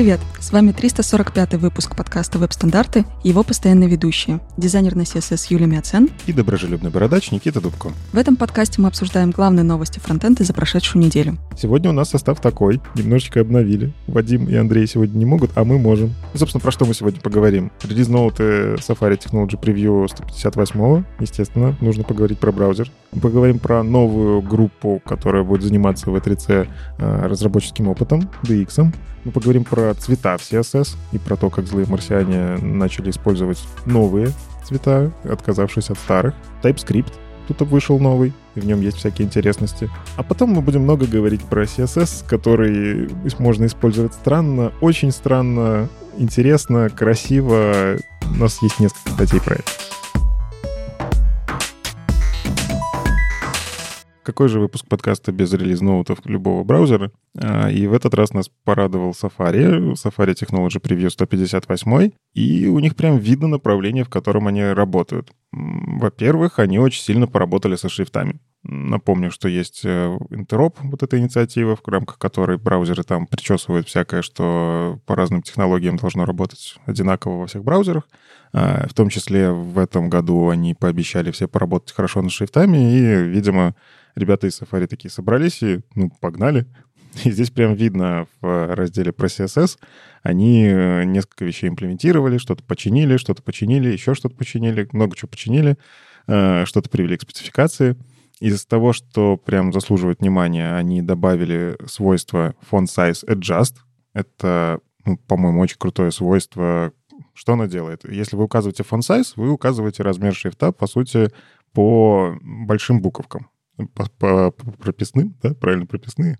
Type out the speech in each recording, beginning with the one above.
Привет! С вами 345 выпуск подкаста «Веб-стандарты» и его постоянные ведущие, дизайнер на CSS Юлия Мяцен и доброжелюбный бородач Никита Дубко. В этом подкасте мы обсуждаем главные новости фронтенда за прошедшую неделю. Сегодня у нас состав такой, немножечко обновили. Вадим и Андрей сегодня не могут, а мы можем. И, собственно, про что мы сегодня поговорим? Релиз ноуты Safari Technology Preview 158 естественно, нужно поговорить про браузер. Мы поговорим про новую группу, которая будет заниматься в E3C э, разработческим опытом, DX. Мы поговорим про цвета в CSS и про то, как злые марсиане начали использовать новые цвета, отказавшись от старых. TypeScript тут вышел новый, и в нем есть всякие интересности. А потом мы будем много говорить про CSS, который можно использовать странно, очень странно, интересно, красиво. У нас есть несколько статей про это. Какой же выпуск подкаста без релиз-ноутов любого браузера? А, и в этот раз нас порадовал Safari, Safari Technology Preview 158, и у них прям видно направление, в котором они работают. Во-первых, они очень сильно поработали со шрифтами. Напомню, что есть э, Interop, вот эта инициатива, в рамках которой браузеры там причесывают всякое, что по разным технологиям должно работать одинаково во всех браузерах. А, в том числе в этом году они пообещали все поработать хорошо над шрифтами, и, видимо, ребята из Safari такие собрались и, ну, погнали. И здесь прям видно в разделе про CSS, они э, несколько вещей имплементировали, что-то починили, что-то починили, еще что-то починили, много чего починили, э, что-то привели к спецификации. Из того, что прям заслуживает внимания, они добавили свойство font size adjust. Это, ну, по-моему, очень крутое свойство. Что оно делает? Если вы указываете font size, вы указываете размер шрифта, по сути, по большим буковкам по, по, по прописным, да, правильно, прописные.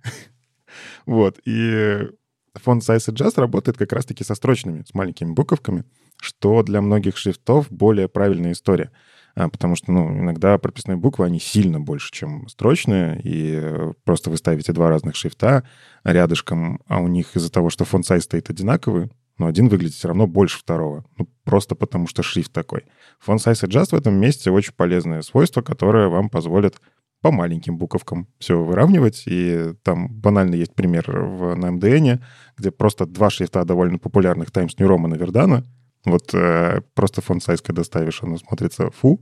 вот, и фонд Size Adjust работает как раз-таки со строчными, с маленькими буковками, что для многих шрифтов более правильная история. А, потому что, ну, иногда прописные буквы, они сильно больше, чем строчные, и просто вы ставите два разных шрифта рядышком, а у них из-за того, что фонд size стоит одинаковый, но один выглядит все равно больше второго. Ну, просто потому что шрифт такой. Font Size Adjust в этом месте очень полезное свойство, которое вам позволит по маленьким буковкам все выравнивать. И там банально есть пример в, на MDN, где просто два шрифта довольно популярных Times New Roman и Verdana. Вот э, просто фонд size, когда ставишь, оно смотрится фу.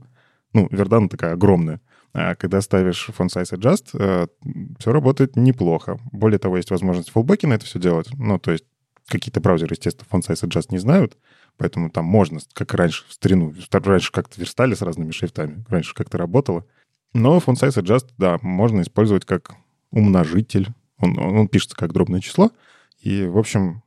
Ну, Verdana такая огромная. А когда ставишь font size adjust, э, все работает неплохо. Более того, есть возможность фулбеки на это все делать. Ну, то есть какие-то браузеры, естественно, font size adjust не знают, поэтому там можно, как раньше, в старину, раньше как-то верстали с разными шрифтами, раньше как-то работало. Но font size adjust, да, можно использовать как умножитель. Он, он пишется как дробное число. И, в общем,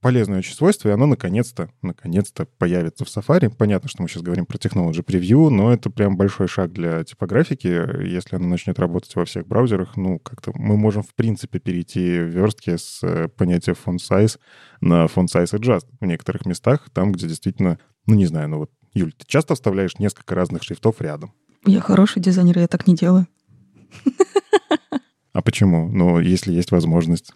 полезное очень свойство, и оно наконец-то, наконец-то появится в Safari. Понятно, что мы сейчас говорим про Technology Preview, но это прям большой шаг для типографики. Если оно начнет работать во всех браузерах, ну, как-то мы можем, в принципе, перейти в верстке с э, понятия font size на font size adjust в некоторых местах, там, где действительно, ну, не знаю, ну вот, Юль, ты часто вставляешь несколько разных шрифтов рядом? Я хороший дизайнер, я так не делаю. А почему? Ну, если есть возможность.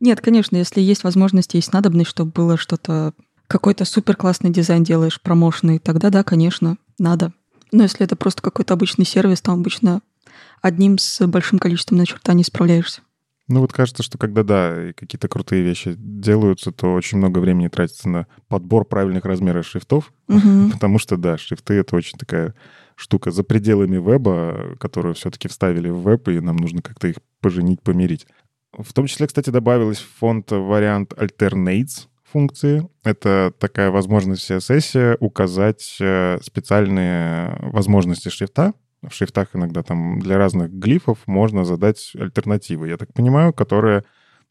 Нет, конечно, если есть возможность, есть надобность, чтобы было что-то, какой-то супер классный дизайн делаешь, промоушенный, тогда да, конечно, надо. Но если это просто какой-то обычный сервис, там обычно одним с большим количеством начертаний справляешься. Ну вот кажется, что когда, да, какие-то крутые вещи делаются, то очень много времени тратится на подбор правильных размеров шрифтов, угу. потому что, да, шрифты — это очень такая штука за пределами веба, которую все-таки вставили в веб, и нам нужно как-то их поженить, помирить. В том числе, кстати, добавилась в фонд вариант Alternates функции. Это такая возможность в CSS указать э, специальные возможности шрифта. В шрифтах иногда там для разных глифов можно задать альтернативы, я так понимаю, которые,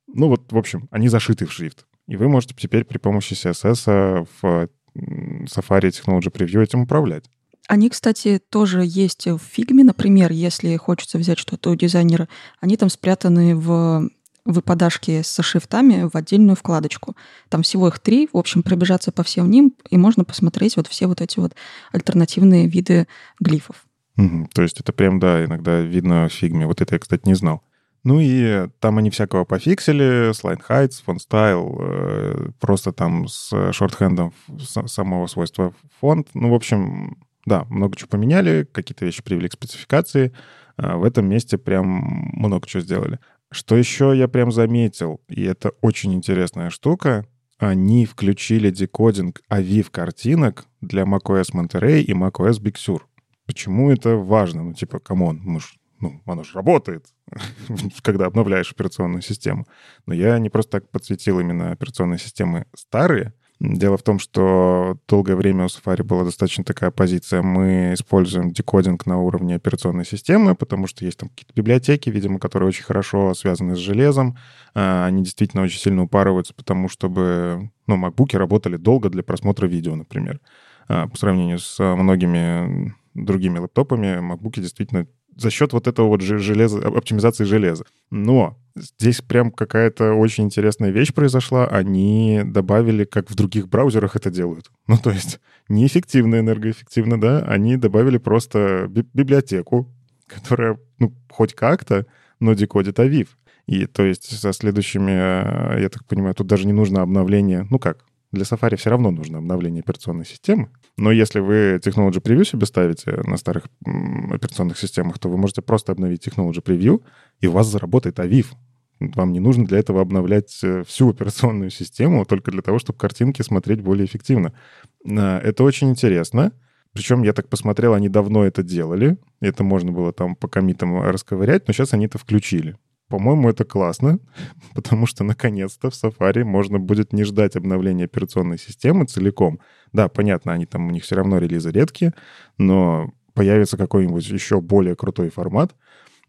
ну вот, в общем, они зашиты в шрифт. И вы можете теперь при помощи CSS в Safari Technology Preview этим управлять. Они, кстати, тоже есть в фигме, например, если хочется взять что-то у дизайнера, они там спрятаны в выпадашки со шрифтами в отдельную вкладочку. Там всего их три, в общем, пробежаться по всем ним, и можно посмотреть вот все вот эти вот альтернативные виды глифов. Угу, то есть это прям, да, иногда видно в фигме. Вот это я, кстати, не знал. Ну и там они всякого пофиксили, slide heights, font style, э, просто там с шортхендом самого свойства фонд. Ну, в общем, да, много чего поменяли, какие-то вещи привели к спецификации. А, в этом месте прям много чего сделали. Что еще я прям заметил, и это очень интересная штука, они включили decoding AVIF картинок для macOS Monterey и macOS Big Sur. Почему это важно? Ну, типа, come on, мы ну, оно же работает, когда обновляешь операционную систему. Но я не просто так подсветил именно операционные системы старые, Дело в том, что долгое время у Safari была достаточно такая позиция. Мы используем decoding на уровне операционной системы, потому что есть там какие-то библиотеки, видимо, которые очень хорошо связаны с железом. А, они действительно очень сильно упарываются, потому чтобы ну, MacBook работали долго для просмотра видео, например. А, по сравнению с многими другими лэптопами, MacBook действительно за счет вот этого вот железа, оптимизации железа. Но здесь прям какая-то очень интересная вещь произошла. Они добавили, как в других браузерах это делают. Ну, то есть неэффективно, энергоэффективно, да, они добавили просто би- библиотеку, которая, ну, хоть как-то, но декодит AVIF. И то есть со следующими, э, я так понимаю, тут даже не нужно обновление, ну как, для Safari все равно нужно обновление операционной системы. Но если вы Technology Preview себе ставите на старых операционных системах, то вы можете просто обновить Technology Preview, и у вас заработает AVIF. Вам не нужно для этого обновлять э, всю операционную систему только для того, чтобы картинки смотреть более эффективно. А, это очень интересно. Причем, я так посмотрел, они давно это делали. Это можно было там по комитам расковырять, но сейчас они это включили. По-моему, это классно, потому что наконец-то в Safari можно будет не ждать обновления операционной системы целиком. Да, понятно, они там у них все равно релизы редкие, но появится какой-нибудь еще более крутой формат.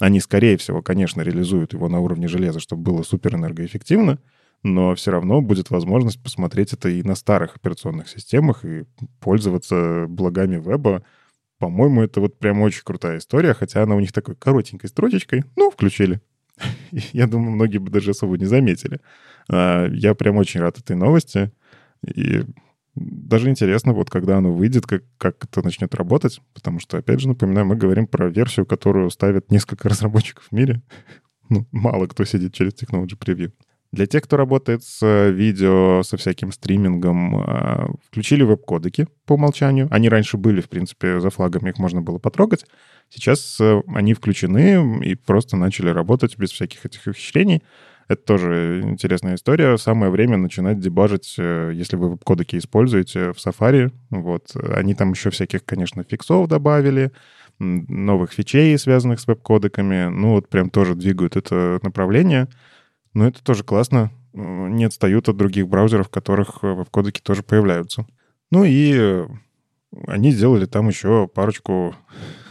Они, скорее всего, конечно, реализуют его на уровне железа, чтобы было супер энергоэффективно, но все равно будет возможность посмотреть это и на старых операционных системах и пользоваться благами веба. По-моему, это вот прям очень крутая история, хотя она у них такой коротенькой строчечкой, ну, включили. Я думаю, многие бы даже особо не заметили. А, я прям очень рад этой новости. И даже интересно, вот когда оно выйдет, как, как это начнет работать, потому что, опять же, напоминаю, мы говорим про версию, которую ставят несколько разработчиков в мире. Ну, мало кто сидит через Technology Preview. Для тех, кто работает с видео, со всяким стримингом, а, включили веб-кодеки по умолчанию. Они раньше были, в принципе, за флагами их можно было потрогать. Сейчас э, они включены и просто начали работать без всяких этих ухищрений. Это тоже интересная история. Самое время начинать дебажить, э, если вы веб-кодеки используете в Safari. Вот. Они там еще всяких, конечно, фиксов добавили, новых фичей, связанных с веб-кодеками. Ну, вот прям тоже двигают это направление. Но это тоже классно. Не отстают от других браузеров, в которых э, веб-кодеки тоже появляются. Ну и они сделали там еще парочку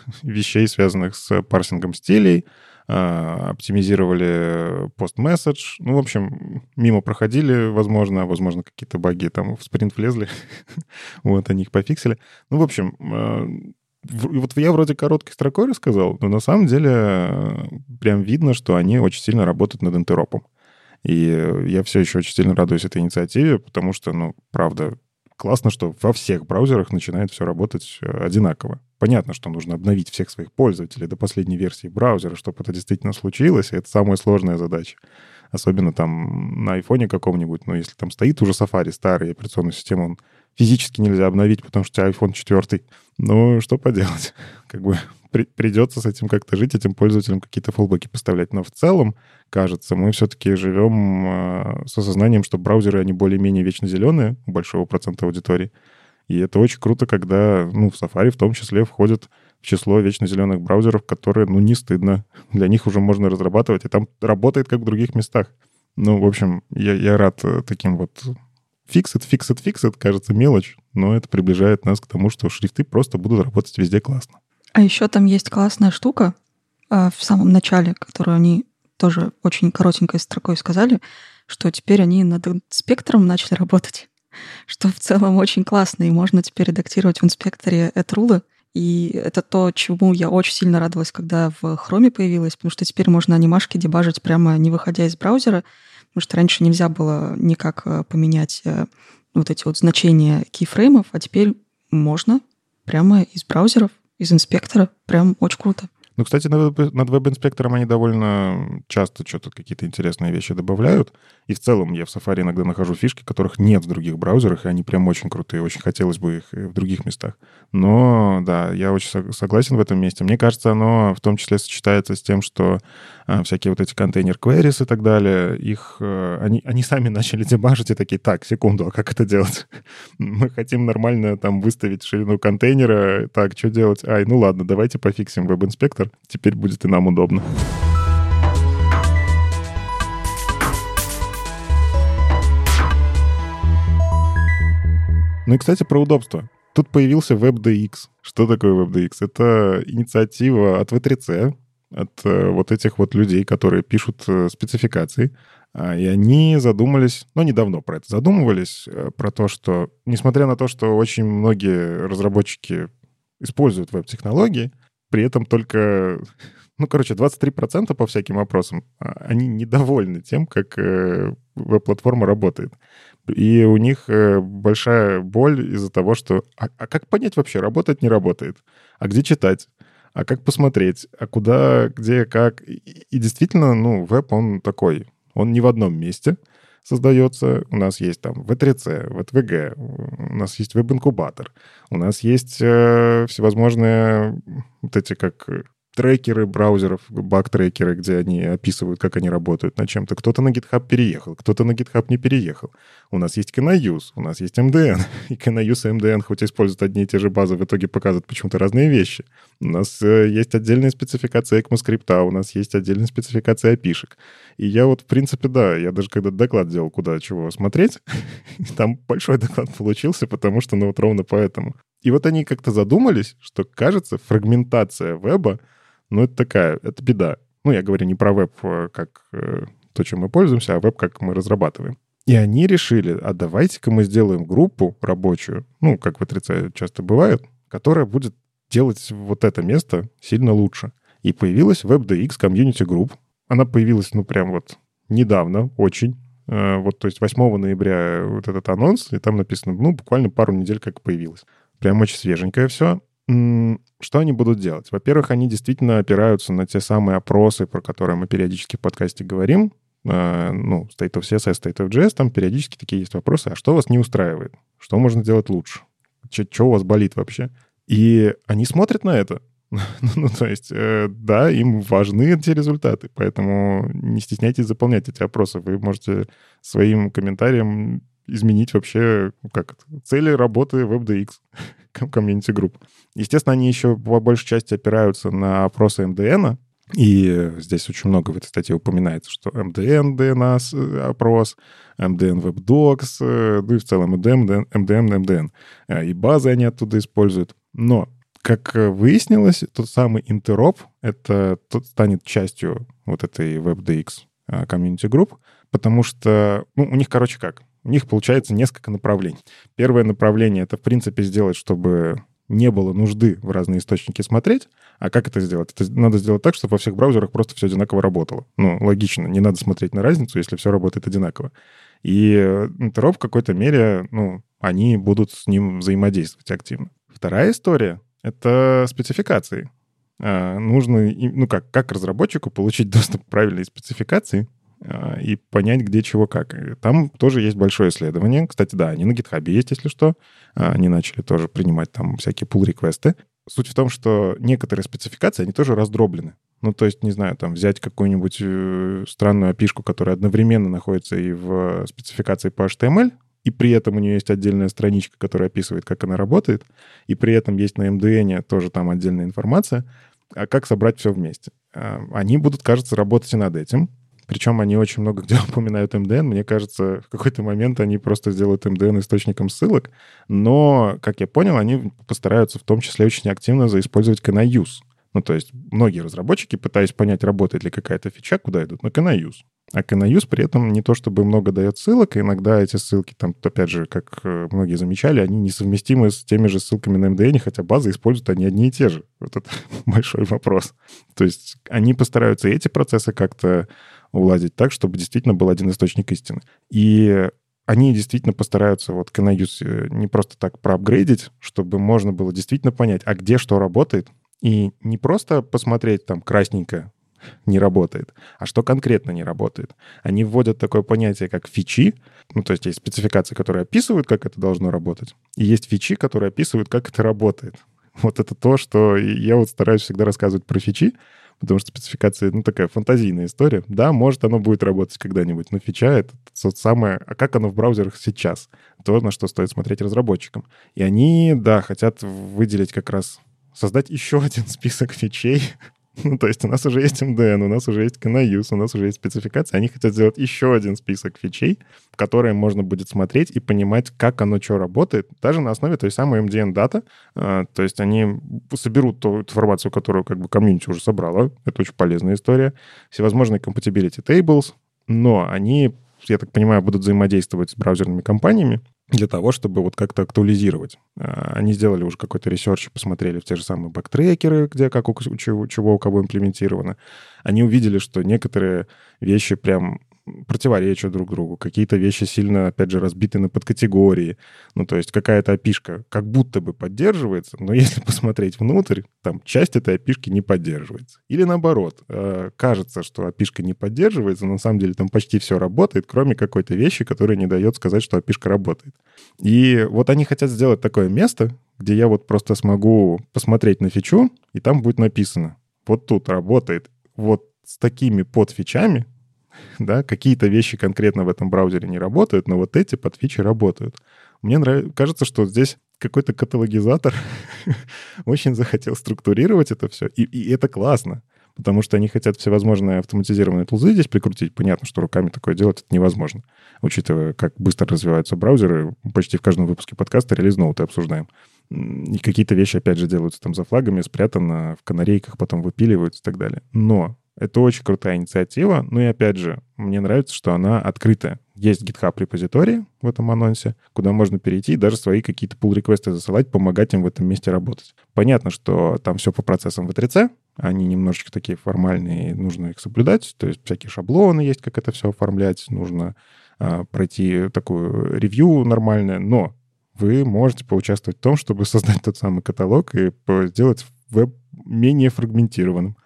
вещей, связанных с парсингом стилей, а, оптимизировали пост-месседж. Ну, в общем, мимо проходили, возможно, возможно, какие-то баги там в спринт влезли. вот, они их пофиксили. Ну, в общем, а, вот я вроде короткой строкой рассказал, но на самом деле а, прям видно, что они очень сильно работают над интеропом. И я все еще очень сильно радуюсь этой инициативе, потому что, ну, правда, классно, что во всех браузерах начинает все работать одинаково. Понятно, что нужно обновить всех своих пользователей до последней версии браузера, чтобы это действительно случилось, это самая сложная задача. Особенно там на айфоне каком-нибудь, но если там стоит уже Safari старый, операционную систему он физически нельзя обновить, потому что у тебя iPhone 4. Ну, что поделать? Как бы при, придется с этим как-то жить, этим пользователям какие-то фоллбеки поставлять. Но в целом, кажется, мы все-таки живем э, с осознанием, что браузеры, они более-менее вечно зеленые у большого процента аудитории. И это очень круто, когда, ну, в Safari в том числе входят в число вечно зеленых браузеров, которые, ну, не стыдно. Для них уже можно разрабатывать, и там работает как в других местах. Ну, в общем, я, я рад э, таким вот фиксит, фиксит, фиксит, кажется, мелочь, но это приближает нас к тому, что шрифты просто будут работать везде классно. А еще там есть классная штука а, в самом начале, которую они тоже очень коротенькой строкой сказали, что теперь они над спектром начали работать, что в целом очень классно, и можно теперь редактировать в инспекторе этрулы. И это то, чему я очень сильно радовалась, когда в Chrome появилось, потому что теперь можно анимашки дебажить прямо не выходя из браузера, потому что раньше нельзя было никак э, поменять э, вот эти вот значения кейфреймов, а теперь можно прямо из браузеров из инспектора. Прям очень круто. Ну, кстати, над, над веб-инспектором они довольно часто что-то какие-то интересные вещи добавляют. И в целом я в Safari иногда нахожу фишки, которых нет в других браузерах, и они прям очень крутые. Очень хотелось бы их в других местах. Но, да, я очень согласен в этом месте. Мне кажется, оно в том числе сочетается с тем, что а, всякие вот эти контейнер queries и так далее, их, а, они, они сами начали дебажить и такие, так, секунду, а как это делать? Мы хотим нормально там выставить ширину контейнера, так, что делать? Ай, ну ладно, давайте пофиксим веб-инспектор, теперь будет и нам удобно. Ну и, кстати, про удобство. Тут появился WebDX. Что такое WebDX? Это инициатива от V3C, от э, вот этих вот людей, которые пишут э, спецификации. А, и они задумались, ну, недавно про это задумывались, э, про то, что, несмотря на то, что очень многие разработчики используют веб-технологии, при этом только, ну, короче, 23% по всяким вопросам, а, они недовольны тем, как веб-платформа работает. И у них большая боль из-за того, что... А, а как понять вообще, работает, не работает? А где читать? а как посмотреть, а куда, где, как. И, и действительно, ну, веб, он такой, он не в одном месте создается. У нас есть там V3C, VTVG, у нас есть веб-инкубатор, у нас есть э, всевозможные вот эти как трекеры браузеров, баг-трекеры, где они описывают, как они работают над чем-то. Кто-то на GitHub переехал, кто-то на GitHub не переехал. У нас есть Canayus, у нас есть MDN. И Canayus и MDN, хоть используют одни и те же базы, в итоге показывают почему-то разные вещи. У нас э, есть отдельная спецификация ECMAScript, у нас есть отдельная спецификация опишек. И я вот, в принципе, да, я даже когда доклад делал, куда чего смотреть, там большой доклад получился, потому что, ну вот ровно поэтому. И вот они как-то задумались, что, кажется, фрагментация веба — ну, это такая, это беда. Ну, я говорю не про веб э, как э, то, чем мы пользуемся, а веб как мы разрабатываем. И они решили, а давайте-ка мы сделаем группу рабочую, ну, как в отрицае часто бывает, которая будет делать вот это место сильно лучше. И появилась WebDX Community Group. Она появилась, ну, прям вот недавно, очень. Э, вот, то есть 8 ноября вот этот анонс, и там написано, ну, буквально пару недель как появилась. Прям очень свеженькое все. Что они будут делать? Во-первых, они действительно опираются на те самые опросы, про которые мы периодически в подкасте говорим. А, ну, State of CSS, State of JS, там периодически такие есть вопросы. А что вас не устраивает? Что можно сделать лучше? Что у вас болит вообще? И они смотрят на это. ну, то есть, э, да, им важны эти результаты, поэтому не стесняйтесь заполнять эти опросы. Вы можете своим комментарием изменить вообще как цели работы WebDX комьюнити групп. Естественно, они еще по большей части опираются на опросы МДН, и здесь очень много в этой статье упоминается, что MDN DNS э, опрос, MDN WebDocs, э, ну и в целом MDM, MDM, MDN. И базы они оттуда используют. Но, как выяснилось, тот самый интероп, это тот станет частью вот этой WebDX э, комьюнити групп, потому что, ну, у них, короче, как? У них получается несколько направлений. Первое направление — это, в принципе, сделать, чтобы не было нужды в разные источники смотреть. А как это сделать? Это надо сделать так, чтобы во всех браузерах просто все одинаково работало. Ну, логично, не надо смотреть на разницу, если все работает одинаково. И Interop в какой-то мере, ну, они будут с ним взаимодействовать активно. Вторая история — это спецификации. А, нужно, ну как, как разработчику получить доступ к правильной спецификации, и понять, где чего как. Там тоже есть большое исследование. Кстати, да, они на GitHub есть, если что. А, они начали тоже принимать там всякие pull-реквесты. Суть в том, что некоторые спецификации, они тоже раздроблены. Ну, то есть, не знаю, там взять какую-нибудь э, странную опишку, которая одновременно находится и в спецификации по HTML, и при этом у нее есть отдельная страничка, которая описывает, как она работает, и при этом есть на MDN тоже там отдельная информация, а как собрать все вместе. А, они будут, кажется, работать и над этим. Причем они очень много где упоминают MDN. Мне кажется, в какой-то момент они просто сделают MDN источником ссылок. Но, как я понял, они постараются в том числе очень активно заиспользовать Canayuse. Ну, то есть многие разработчики, пытаясь понять, работает ли какая-то фича, куда идут, на Canayuse. А Canayuse при этом не то чтобы много дает ссылок, и иногда эти ссылки, там, опять же, как э, многие замечали, они несовместимы с теми же ссылками на MDN, хотя базы используют они одни и те же. Вот это большой вопрос. То есть они постараются эти процессы как-то уладить так, чтобы действительно был один источник истины. И они действительно постараются вот Canayus э, не просто так проапгрейдить, чтобы можно было действительно понять, а где что работает, И не просто посмотреть там красненькое, не работает, а что конкретно не работает. Они вводят такое понятие, как фичи, ну, то есть есть спецификации, которые описывают, как это должно работать, и есть фичи, которые описывают, как это работает. Вот это то, что я вот стараюсь всегда рассказывать про фичи, потому что спецификация, ну, такая фантазийная история. Да, может, оно будет работать когда-нибудь, но фича — это то самое... А как оно в браузерах сейчас? То, на что стоит смотреть разработчикам. И они, да, хотят выделить как раз создать еще один список фичей, Ну, то есть у нас уже есть MDN, у нас уже есть Canayus, у нас уже есть спецификация. Они хотят сделать еще один список фичей, которые можно будет смотреть и понимать, как оно что работает, даже на основе той самой MDN дата. А, то есть они соберут ту информацию, которую как бы комьюнити уже собрала. Это очень полезная история. Всевозможные compatibility tables, но они, я так понимаю, будут взаимодействовать с браузерными компаниями, для того, чтобы вот как-то актуализировать. А, они сделали уже какой-то research, посмотрели в те же самые багтрекеры, где как у чего, чего у кого имплементировано. Они увидели, что некоторые вещи прям противоречат друг другу, какие-то вещи сильно, опять же, разбиты на подкатегории. Ну, то есть какая-то API-шка как будто бы поддерживается, но если посмотреть внутрь, там часть этой API-шки не поддерживается. Или наоборот, э, кажется, что API-шка не поддерживается, но на самом деле там почти все работает, кроме какой-то вещи, которая не дает сказать, что API-шка работает. И вот они хотят сделать такое место, где я вот просто смогу посмотреть на фичу, и там будет написано, вот тут работает вот с такими подфичами, да, какие-то вещи конкретно в этом браузере не работают, но вот эти подфичи работают. Мне нравится, кажется, что здесь какой-то каталогизатор очень захотел структурировать это все, и, и это классно, потому что они хотят всевозможные автоматизированные тулзы здесь прикрутить. Понятно, что руками такое делать это невозможно, учитывая, как быстро развиваются браузеры. Почти в каждом выпуске подкаста релиз ноуты обсуждаем. И какие-то вещи, опять же, делаются там за флагами, спрятано в канарейках, потом выпиливаются и так далее. Но это очень крутая инициатива. Ну и опять же, мне нравится, что она открытая. Есть GitHub репозитории в этом анонсе, куда можно перейти и даже свои какие-то pull реквесты засылать, помогать им в этом месте работать. Понятно, что там все по процессам V3C, они немножечко такие формальные, нужно их соблюдать, то есть всякие шаблоны есть, как это все оформлять, нужно а, пройти такую ревью нормальное, но вы можете поучаствовать в том, чтобы создать тот самый каталог и сделать веб менее фрагментированным.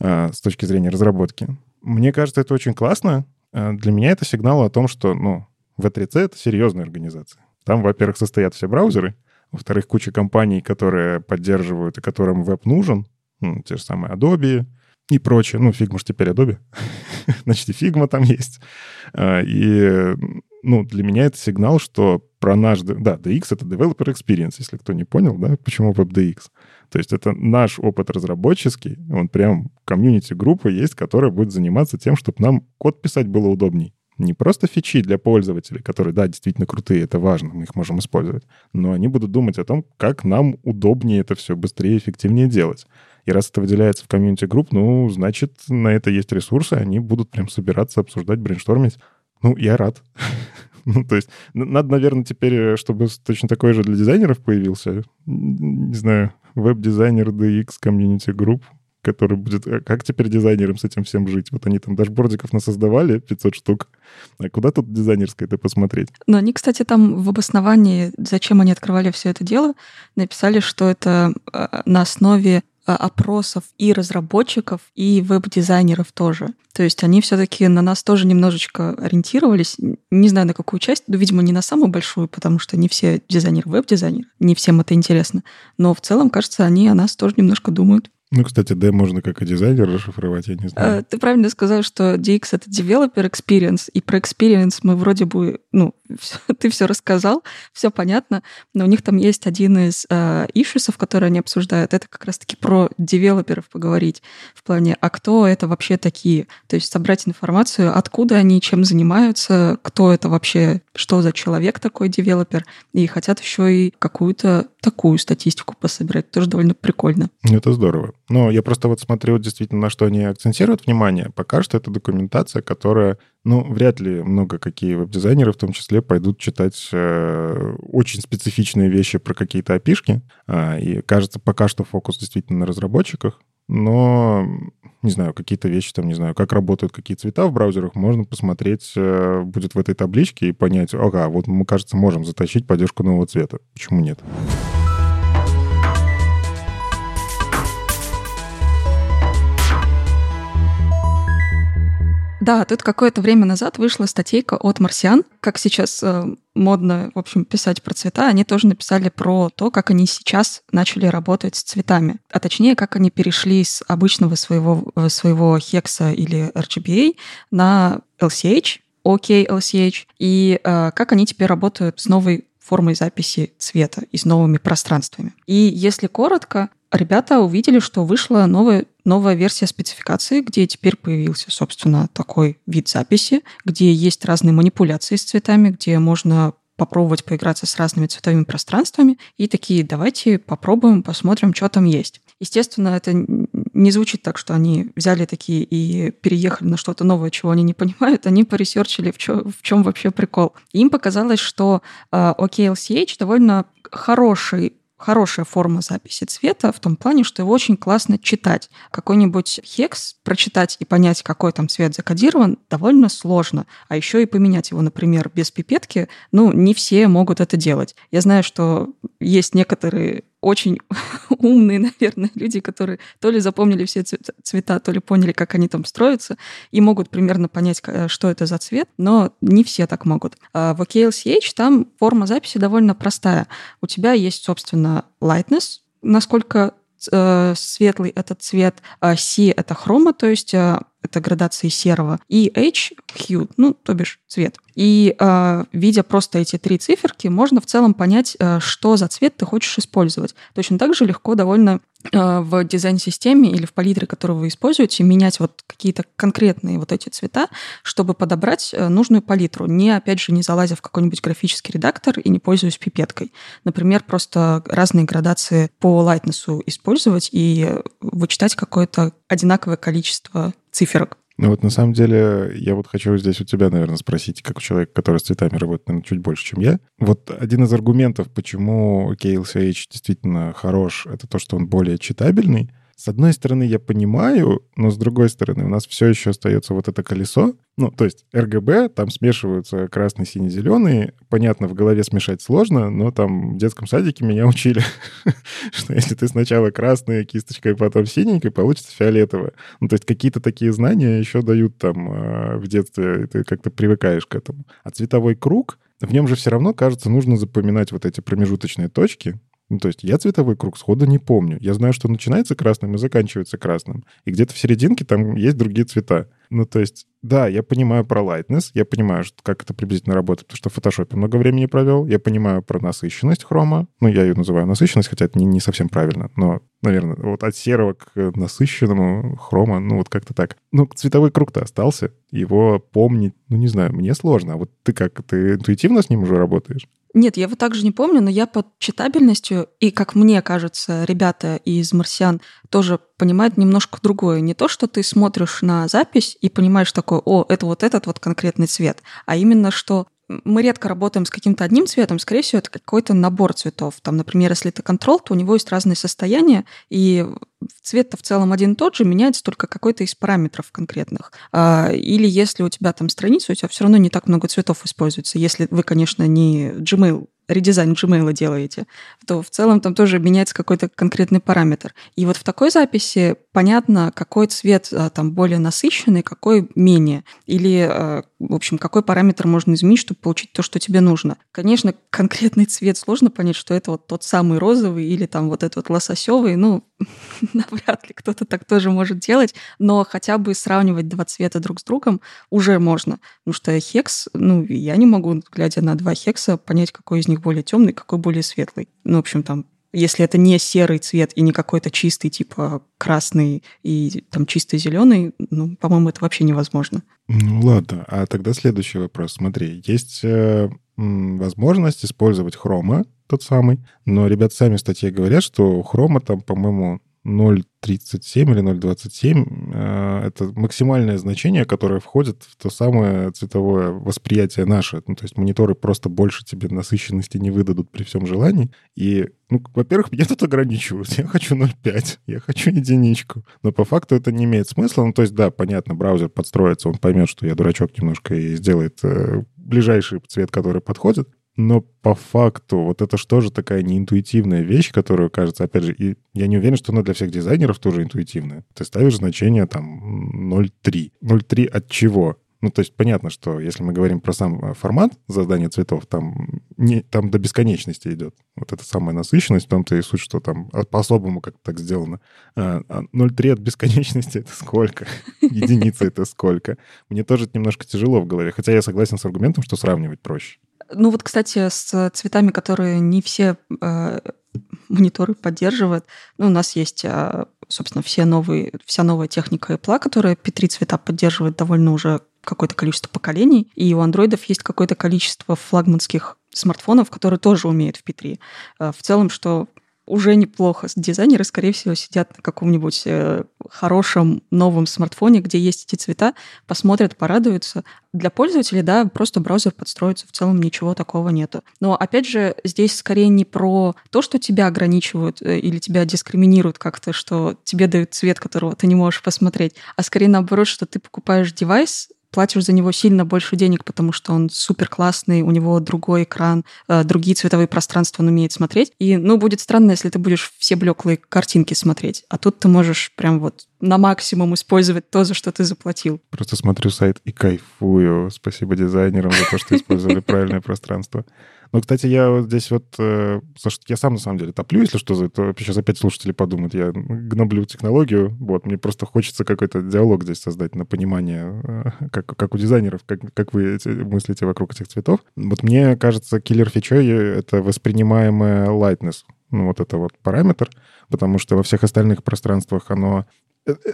А, с точки зрения разработки. Мне кажется, это очень классно. А, для меня это сигнал о том, что, ну, V3C — это серьезная организация. Там, во-первых, состоят все браузеры, во-вторых, куча компаний, которые поддерживают и которым веб нужен, ну, те же самые Adobe и прочее. Ну, Figma же теперь Adobe. Значит, и Figma там есть. А, и, ну, для меня это сигнал, что про наш... Да, DX — это Developer Experience, если кто не понял, да, почему WebDX. То есть это наш опыт разработческий, он прям комьюнити-группа есть, которая будет заниматься тем, чтобы нам код писать было удобней. Не просто фичи для пользователей, которые, да, действительно крутые, это важно, мы их можем использовать, но они будут думать о том, как нам удобнее это все быстрее и эффективнее делать. И раз это выделяется в Community Group, ну, значит, на это есть ресурсы, они будут прям собираться, обсуждать, брейнштормить. Ну, я рад. Ну, то есть надо, наверное, теперь, э, чтобы точно такой же для дизайнеров появился, не знаю, веб-дизайнер DX Community Group, который будет... Э, как теперь дизайнерам с этим всем жить? Вот они там дашбордиков насоздавали 500 штук. А куда тут дизайнерское это посмотреть? Но они, кстати, там в обосновании, зачем они открывали все это дело, написали, что это э, на основе опросов и разработчиков, и веб-дизайнеров тоже. То есть они все-таки на нас тоже немножечко ориентировались. Не знаю, на какую часть, но, видимо, не на самую большую, потому что не все дизайнеры веб-дизайнеры, не всем это интересно. Но в целом, кажется, они о нас тоже немножко думают. Ну, кстати, D можно как и дизайнер расшифровать, я не знаю. Э, ты правильно сказал, что DX — это developer experience, и про experience мы вроде бы, ну, ты все рассказал, все понятно, но у них там есть один из э, которые они обсуждают, это как раз-таки про девелоперов поговорить в плане, а кто это вообще такие? То есть собрать информацию, откуда они, чем занимаются, кто это вообще, что за человек такой девелопер, и хотят еще и какую-то такую статистику пособирать, тоже довольно прикольно. Это здорово. Но я просто вот смотрю действительно, на что они акцентируют внимание. Пока что это документация, которая, ну, вряд ли много какие веб-дизайнеры в том числе пойдут читать э, очень специфичные вещи про какие-то опишки. А, и кажется, пока что фокус действительно на разработчиках. Но, не знаю, какие-то вещи там, не знаю, как работают какие цвета в браузерах, можно посмотреть, э, будет в этой табличке и понять, ага, вот мы, кажется, можем затащить поддержку нового цвета. Почему нет? Да, тут какое-то время назад вышла статейка от «Марсиан». Как сейчас э, модно, в общем, писать про цвета, они тоже написали про то, как они сейчас начали работать с цветами. А точнее, как они перешли с обычного своего, э, своего хекса или RGBA на LCH, OK LCH, и э, как они теперь работают с новой формой записи цвета и с новыми пространствами. И если коротко, ребята увидели, что вышла новая, новая версия спецификации, где теперь появился, собственно, такой вид записи, где есть разные манипуляции с цветами, где можно попробовать поиграться с разными цветовыми пространствами и такие, давайте попробуем, посмотрим, что там есть. Естественно, это не звучит так, что они взяли такие и переехали на что-то новое, чего они не понимают. Они поресерчили, в, чё, в чем вообще прикол. им показалось, что uh, OKLCH довольно хороший хорошая форма записи цвета в том плане, что его очень классно читать. Какой-нибудь хекс прочитать и понять, какой там цвет закодирован, довольно сложно. А еще и поменять его, например, без пипетки, ну, не все могут это делать. Я знаю, что есть некоторые очень умные, наверное, люди, которые то ли запомнили все цвета, то ли поняли, как они там строятся, и могут примерно понять, что это за цвет, но не все так могут. А в OKLCH там форма записи довольно простая. У тебя есть, собственно, lightness, насколько э, светлый этот цвет, а C — это хрома, то есть э, это градации серого, и H — hue, ну, то бишь цвет. И э, видя просто эти три циферки, можно в целом понять, э, что за цвет ты хочешь использовать. Точно так же легко довольно в дизайн-системе или в палитре, которую вы используете, менять вот какие-то конкретные вот эти цвета, чтобы подобрать э, нужную палитру, не, опять же, не залазя в какой-нибудь графический редактор и не пользуясь пипеткой. Например, просто разные градации по лайтнесу использовать и вычитать какое-то одинаковое количество циферок. Ну вот на самом деле я вот хочу здесь у тебя, наверное, спросить, как у человека, который с цветами работает, наверное, чуть больше, чем я. Вот один из аргументов, почему KLCH действительно хорош, это то, что он более читабельный. С одной стороны, я понимаю, но с другой стороны, у нас все еще остается вот это колесо. Ну, то есть RGB, там смешиваются красный, синий, зеленый. Понятно, в голове смешать сложно, но там в детском садике меня учили, что если ты сначала красной кисточкой, потом синенькой, получится фиолетовое. Ну, то есть какие-то такие знания еще дают там э, в детстве, и ты как-то привыкаешь к этому. А цветовой круг, в нем же все равно, кажется, нужно запоминать вот эти промежуточные точки, ну, то есть я цветовой круг схода не помню. Я знаю, что начинается красным и заканчивается красным. И где-то в серединке там есть другие цвета. Ну, то есть да, я понимаю про lightness, я понимаю, как это приблизительно работает, потому что в фотошопе много времени провел. Я понимаю про насыщенность хрома. Ну, я ее называю насыщенность, хотя это не, не совсем правильно. Но, наверное, вот от серого к насыщенному хрома, ну, вот как-то так. Ну, цветовой круг-то остался. Его помнить, ну, не знаю, мне сложно. А вот ты как, ты интуитивно с ним уже работаешь? Нет, я его также не помню, но я под читабельностью, и, как мне кажется, ребята из «Марсиан» тоже понимают немножко другое. Не то, что ты смотришь на запись и понимаешь такой, о, это вот этот вот конкретный цвет, а именно, что мы редко работаем с каким-то одним цветом, скорее всего, это какой-то набор цветов. Там, например, если это контрол, то у него есть разные состояния, и цвет-то в целом один и тот же, меняется только какой-то из параметров конкретных. А, или если у тебя там страница, у тебя все равно не так много цветов используется, если вы, конечно, не Gmail редизайн Gmail делаете, то в целом там тоже меняется какой-то конкретный параметр. И вот в такой записи понятно, какой цвет а, там более насыщенный, какой менее. Или, а, в общем, какой параметр можно изменить, чтобы получить то, что тебе нужно. Конечно, конкретный цвет сложно понять, что это вот тот самый розовый или там вот этот вот лососевый. Ну, навряд ли кто-то так тоже может делать, но хотя бы сравнивать два цвета друг с другом уже можно. Потому что хекс, ну, я не могу, глядя на два хекса, понять, какой из них более темный, какой более светлый. Ну, в общем, там если это не серый цвет и не какой-то чистый, типа красный и там чистый зеленый, ну, по-моему, это вообще невозможно. Ну ладно, а тогда следующий вопрос. Смотри, есть э, возможность использовать хрома, тот самый, но ребята сами в статье говорят, что хрома там, по-моему, 0.37 или 0.27 э, это максимальное значение, которое входит в то самое цветовое восприятие наше. Ну, то есть мониторы просто больше тебе насыщенности не выдадут при всем желании. И, ну, во-первых, меня тут ограничивают. Я хочу 0.5, я хочу единичку. Но по факту это не имеет смысла. Ну, то есть, да, понятно, браузер подстроится, он поймет, что я дурачок немножко и сделает э, ближайший цвет, который подходит. Но по факту вот это что же такая неинтуитивная вещь, которую, кажется, опять же, и я не уверен, что она для всех дизайнеров тоже интуитивная. Ты ставишь значение там 0,3. 0,3 от чего? Ну, то есть понятно, что если мы говорим про сам э, формат задания цветов, там, не, там до бесконечности идет. Вот эта самая насыщенность, в том-то и суть, что там по-особому как-то так сделано. 0,3 а, от бесконечности — это сколько? Единица — это сколько? Мне тоже немножко тяжело в голове, хотя я согласен с аргументом, что сравнивать проще. Ну вот, кстати, с цветами, которые не все э, мониторы поддерживают, ну, у нас есть э, собственно, все новые, вся новая техника Apple, которая P3 цвета поддерживает довольно уже какое-то количество поколений, и у андроидов есть какое-то количество флагманских смартфонов, которые тоже умеют в P3. Э, в целом, что уже неплохо. Дизайнеры, скорее всего, сидят на каком-нибудь э, хорошем новом смартфоне, где есть эти цвета, посмотрят, порадуются. Для пользователей, да, просто браузер подстроится, в целом ничего такого нету. Но, опять же, здесь скорее не про то, что тебя ограничивают э, или тебя дискриминируют как-то, что тебе дают цвет, которого ты не можешь посмотреть, а скорее наоборот, что ты покупаешь девайс, платишь за него сильно больше денег, потому что он супер классный, у него другой экран, э, другие цветовые пространства он умеет смотреть. И, ну, будет странно, если ты будешь все блеклые картинки смотреть. А тут ты можешь прям вот на максимум использовать то, за что ты заплатил. Просто смотрю сайт и кайфую. Спасибо дизайнерам за то, что использовали правильное пространство. Ну, кстати, я вот здесь вот... Э, я сам, на самом деле, топлю, если что, то сейчас опять слушатели подумают, я гноблю технологию. Вот, мне просто хочется какой-то диалог здесь создать на понимание, э, как, как у дизайнеров, как, как вы мыслите вокруг этих цветов. Вот мне кажется, киллер фичой — это воспринимаемая lightness. Ну, вот это вот параметр, потому что во всех остальных пространствах оно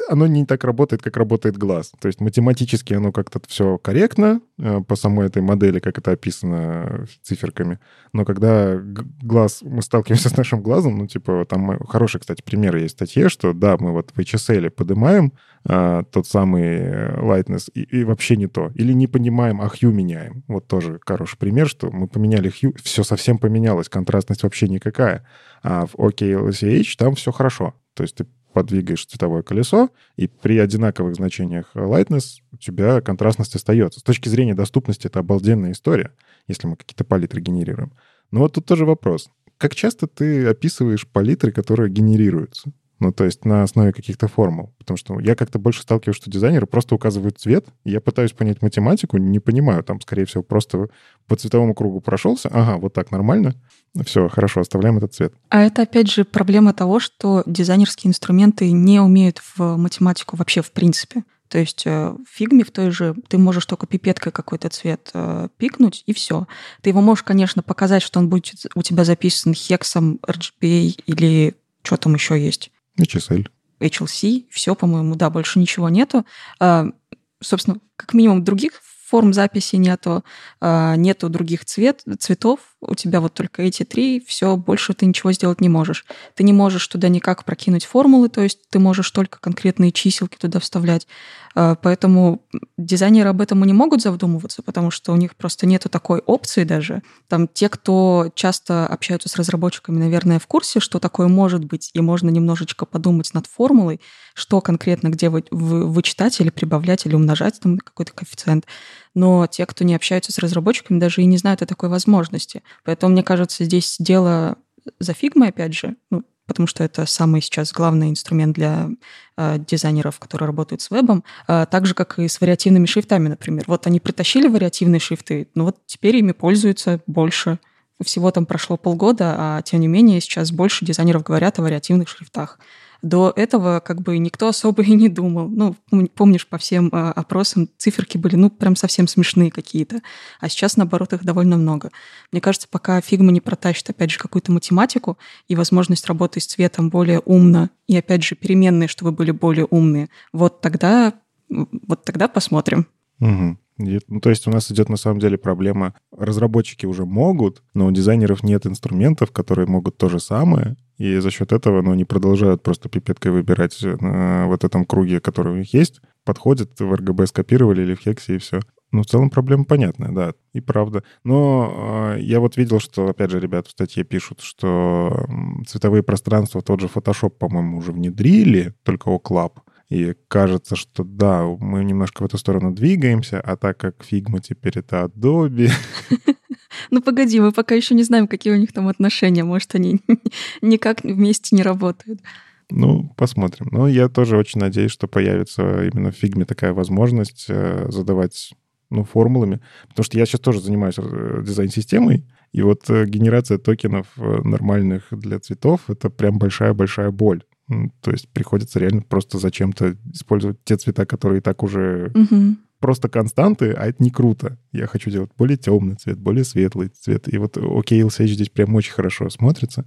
оно не так работает, как работает глаз. То есть математически оно как-то все корректно э, по самой этой модели, как это описано циферками. Но когда глаз, мы сталкиваемся с нашим глазом, ну, типа, там хороший, кстати, пример есть в статье, что да, мы вот в HSL поднимаем а, тот самый lightness и, и вообще не то. Или не понимаем, а hue меняем. Вот тоже хороший пример, что мы поменяли hue, все совсем поменялось, контрастность вообще никакая. А в OKLCH там все хорошо. То есть ты подвигаешь цветовое колесо, и при одинаковых значениях lightness у тебя контрастность остается. С точки зрения доступности это обалденная история, если мы какие-то палитры генерируем. Но вот тут тоже вопрос. Как часто ты описываешь палитры, которые генерируются? Ну, то есть на основе каких-то формул. Потому что я как-то больше сталкиваюсь, что дизайнеры просто указывают цвет, я пытаюсь понять математику, не понимаю. Там, скорее всего, просто по цветовому кругу прошелся. Ага, вот так нормально. Все, хорошо, оставляем этот цвет. А это, опять же, проблема того, что дизайнерские инструменты не умеют в математику вообще в принципе. То есть э, в фигме в той же ты можешь только пипеткой какой-то цвет э, пикнуть, и все. Ты его можешь, конечно, показать, что он будет у тебя записан хексом, RGBA или что там еще есть. HSL. HLC, все, по-моему, да, больше ничего нету. А, собственно, как минимум других форм записи нету, а, нету других цвет, цветов, у тебя вот только эти три, все, больше ты ничего сделать не можешь. Ты не можешь туда никак прокинуть формулы, то есть ты можешь только конкретные чиселки туда вставлять. А, поэтому дизайнеры об этом и не могут задумываться, потому что у них просто нету такой опции даже. Там те, кто часто общаются с разработчиками, наверное, в курсе, что такое может быть, и можно немножечко подумать над формулой, что конкретно где вы, вы, вычитать или прибавлять, или умножать там какой-то коэффициент. Но те, кто не общаются с разработчиками, даже и не знают о такой возможности. Поэтому, мне кажется, здесь дело за фигмой, опять же, ну, потому что это самый сейчас главный инструмент для э, дизайнеров, которые работают с вебом, э, так же, как и с вариативными шрифтами, например. Вот они притащили вариативные шрифты, но вот теперь ими пользуются больше. Всего там прошло полгода, а тем не менее сейчас больше дизайнеров говорят о вариативных шрифтах. До этого как бы никто особо и не думал. Ну, помнишь, по всем э, опросам циферки были, ну, прям совсем смешные какие-то. А сейчас, наоборот, их довольно много. Мне кажется, пока фигма не протащит, опять же, какую-то математику и возможность работы с цветом более умно, и, опять же, переменные, чтобы были более умные, вот тогда, вот тогда посмотрим. Угу. Ну, то есть у нас идет на самом деле проблема. Разработчики уже могут, но у дизайнеров нет инструментов, которые могут то же самое. И за счет этого ну, они продолжают просто пипеткой выбирать на вот этом круге, который у них есть. Подходит, в RGB скопировали или в хексе, и все. Ну, в целом проблема понятная, да, и правда. Но э, я вот видел, что, опять же, ребята в статье пишут, что цветовые пространства, тот же Photoshop, по-моему, уже внедрили, только OCLAP. И кажется, что да, мы немножко в эту сторону двигаемся, а так как Figma теперь это Adobe, Ну погоди, мы пока еще не знаем, какие у них там отношения. Может, они никак вместе не работают. Ну, посмотрим. Но я тоже очень надеюсь, что появится именно в фигме такая возможность э, задавать ну, формулами. Потому что я сейчас тоже занимаюсь э, дизайн-системой, и вот э, генерация токенов нормальных для цветов — это прям большая-большая боль. То есть приходится реально просто зачем-то использовать те цвета, которые и так уже угу. просто константы, а это не круто. Я хочу делать более темный цвет, более светлый цвет. И вот OKLCH здесь прям очень хорошо смотрится.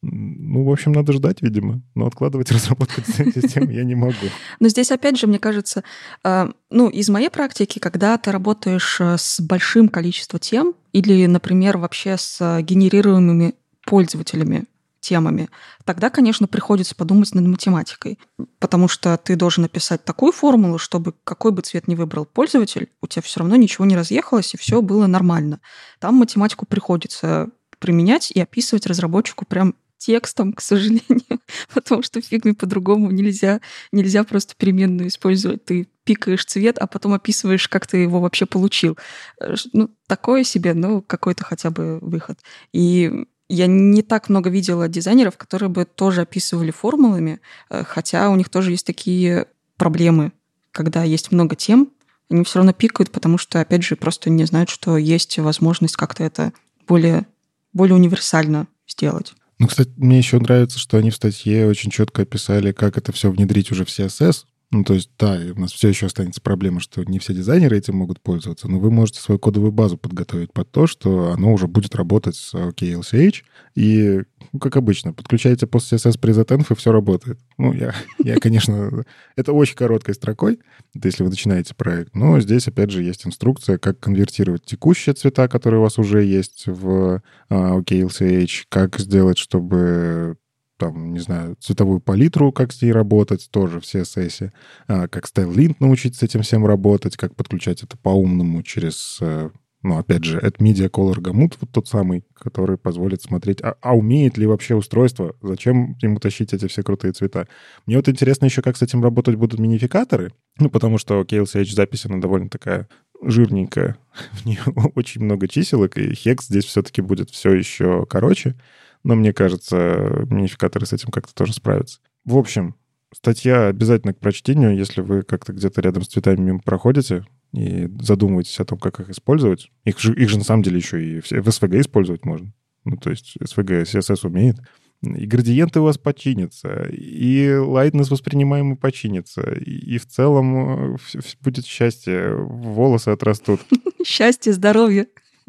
Ну, в общем, надо ждать, видимо. Но откладывать разработку системы я не могу. Но здесь, опять же, мне кажется, э, ну, из моей практики, когда ты работаешь э, с большим количеством тем или, например, вообще с генерируемыми пользователями темами, тогда, конечно, приходится подумать над математикой, потому что ты должен написать такую формулу, чтобы какой бы цвет ни выбрал пользователь, у тебя все равно ничего не разъехалось, и все было нормально. Там математику приходится применять и описывать разработчику прям текстом, к сожалению, потому что в фигме по-другому нельзя, нельзя просто переменную использовать. Ты пикаешь цвет, а потом описываешь, как ты его вообще получил. Э, ну, такое себе, но какой-то хотя бы выход. И я не так много видела дизайнеров, которые бы тоже описывали формулами, э, хотя у них тоже есть такие проблемы, когда есть много тем, они все равно пикают, потому что, опять же, просто не знают, что есть возможность как-то это более, более универсально сделать. Ну, кстати, мне еще нравится, что они в статье очень четко описали, как это все внедрить уже в CSS. Ну, то есть, да, у нас все еще останется проблема, что не все дизайнеры этим могут пользоваться, но вы можете свою кодовую базу подготовить под то, что оно уже будет работать с OKLCH, и, ну, как обычно, подключаете после CSS PresetEnv, и все работает. Ну, я, я конечно, это очень короткой строкой, это если вы начинаете проект, но здесь, опять же, есть инструкция, как конвертировать текущие цвета, которые у вас уже есть в OKLCH, как сделать, чтобы там, не знаю, цветовую палитру, как с ней работать, тоже все сессии, а, как StyleLint научиться с этим всем работать, как подключать это по-умному через, э, ну, опять же, это Media Color Gamut, вот тот самый, который позволит смотреть, а, а умеет ли вообще устройство, зачем ему тащить эти все крутые цвета. Мне вот интересно еще, как с этим работать будут минификаторы, ну, потому что KLCH запись, она довольно такая жирненькая, в ней очень много чиселок, и хекс здесь все-таки будет все еще короче. Но мне кажется, минификаторы с этим как-то тоже справятся. В общем, статья обязательно к прочтению, если вы как-то где-то рядом с цветами мимо проходите и задумываетесь о том, как их использовать. Их же, их же на самом деле еще и в SVG использовать можно. Ну, то есть SVG CSS умеет. И градиенты у вас починятся, и лайтнес воспринимаемый починится, и, и в целом э, будет счастье, волосы отрастут. Счастье, здоровье.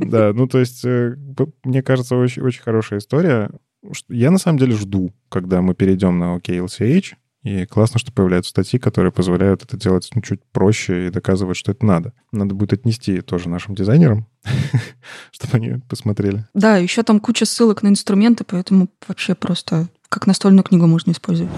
Да, ну то есть, э, мне кажется, очень, очень хорошая история. Я на самом деле жду, когда мы перейдем на OKLCH, и классно, что появляются статьи, которые позволяют это делать ну, чуть проще и доказывать, что это надо. Надо будет отнести тоже нашим дизайнерам, чтобы они посмотрели. Да, еще там куча ссылок на инструменты, поэтому вообще просто как настольную книгу можно использовать.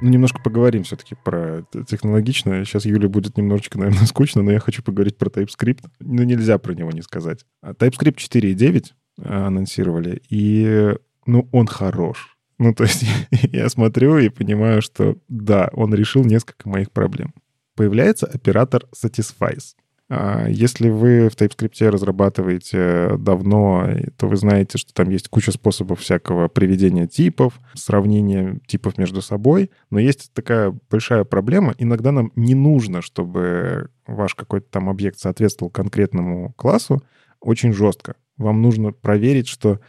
Ну, немножко поговорим все-таки про технологичное. Сейчас Юле будет немножечко, наверное, скучно, но я хочу поговорить про TypeScript. Ну, нельзя про него не сказать. А TypeScript 4.9 а, анонсировали, и, ну, он хорош. Ну, то есть я смотрю и понимаю, что да, он решил несколько моих проблем. Появляется оператор Satisfies. А, если вы в TypeScript разрабатываете давно, то вы знаете, что там есть куча способов всякого приведения типов, сравнения типов между собой. Но есть такая большая проблема. Иногда нам не нужно, чтобы ваш какой-то там объект соответствовал конкретному классу очень жестко. Вам нужно проверить, что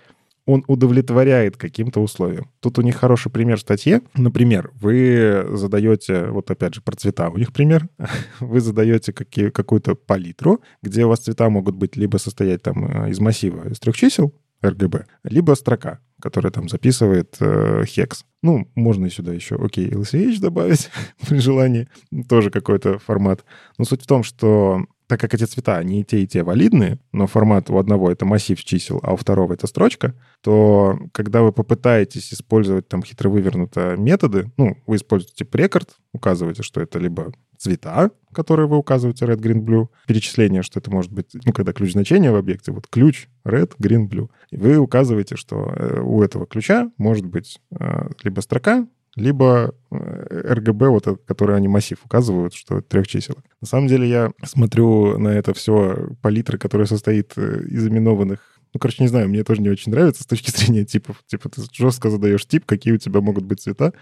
он удовлетворяет каким-то условиям. Тут у них хороший пример в статье. Например, вы задаете, вот опять же, про цвета у них пример, вы задаете какие, какую-то палитру, где у вас цвета могут быть либо состоять там э, из массива из трех чисел, RGB, либо строка, которая там записывает э, хекс. Ну, можно сюда еще, окей, LCH добавить при желании, тоже какой-то формат. Но суть в том, что так как эти цвета, они и те, и те валидные, но формат у одного это массив чисел, а у второго это строчка, то когда вы попытаетесь использовать там хитро вывернуто методы, ну, вы используете рекорд, указываете, что это либо цвета, которые вы указываете red, green, blue, перечисление, что это может быть, ну, когда ключ значения в объекте, вот ключ red, green, blue. И вы указываете, что э, у этого ключа может быть э, либо строка, либо RGB, э, вот который они массив указывают, что трех чисел. На самом деле я смотрю на это все палитры, которая состоит э, из именованных ну, короче, не знаю, мне тоже не очень нравится с точки зрения типов. Типа ты жестко задаешь тип, какие у тебя могут быть цвета,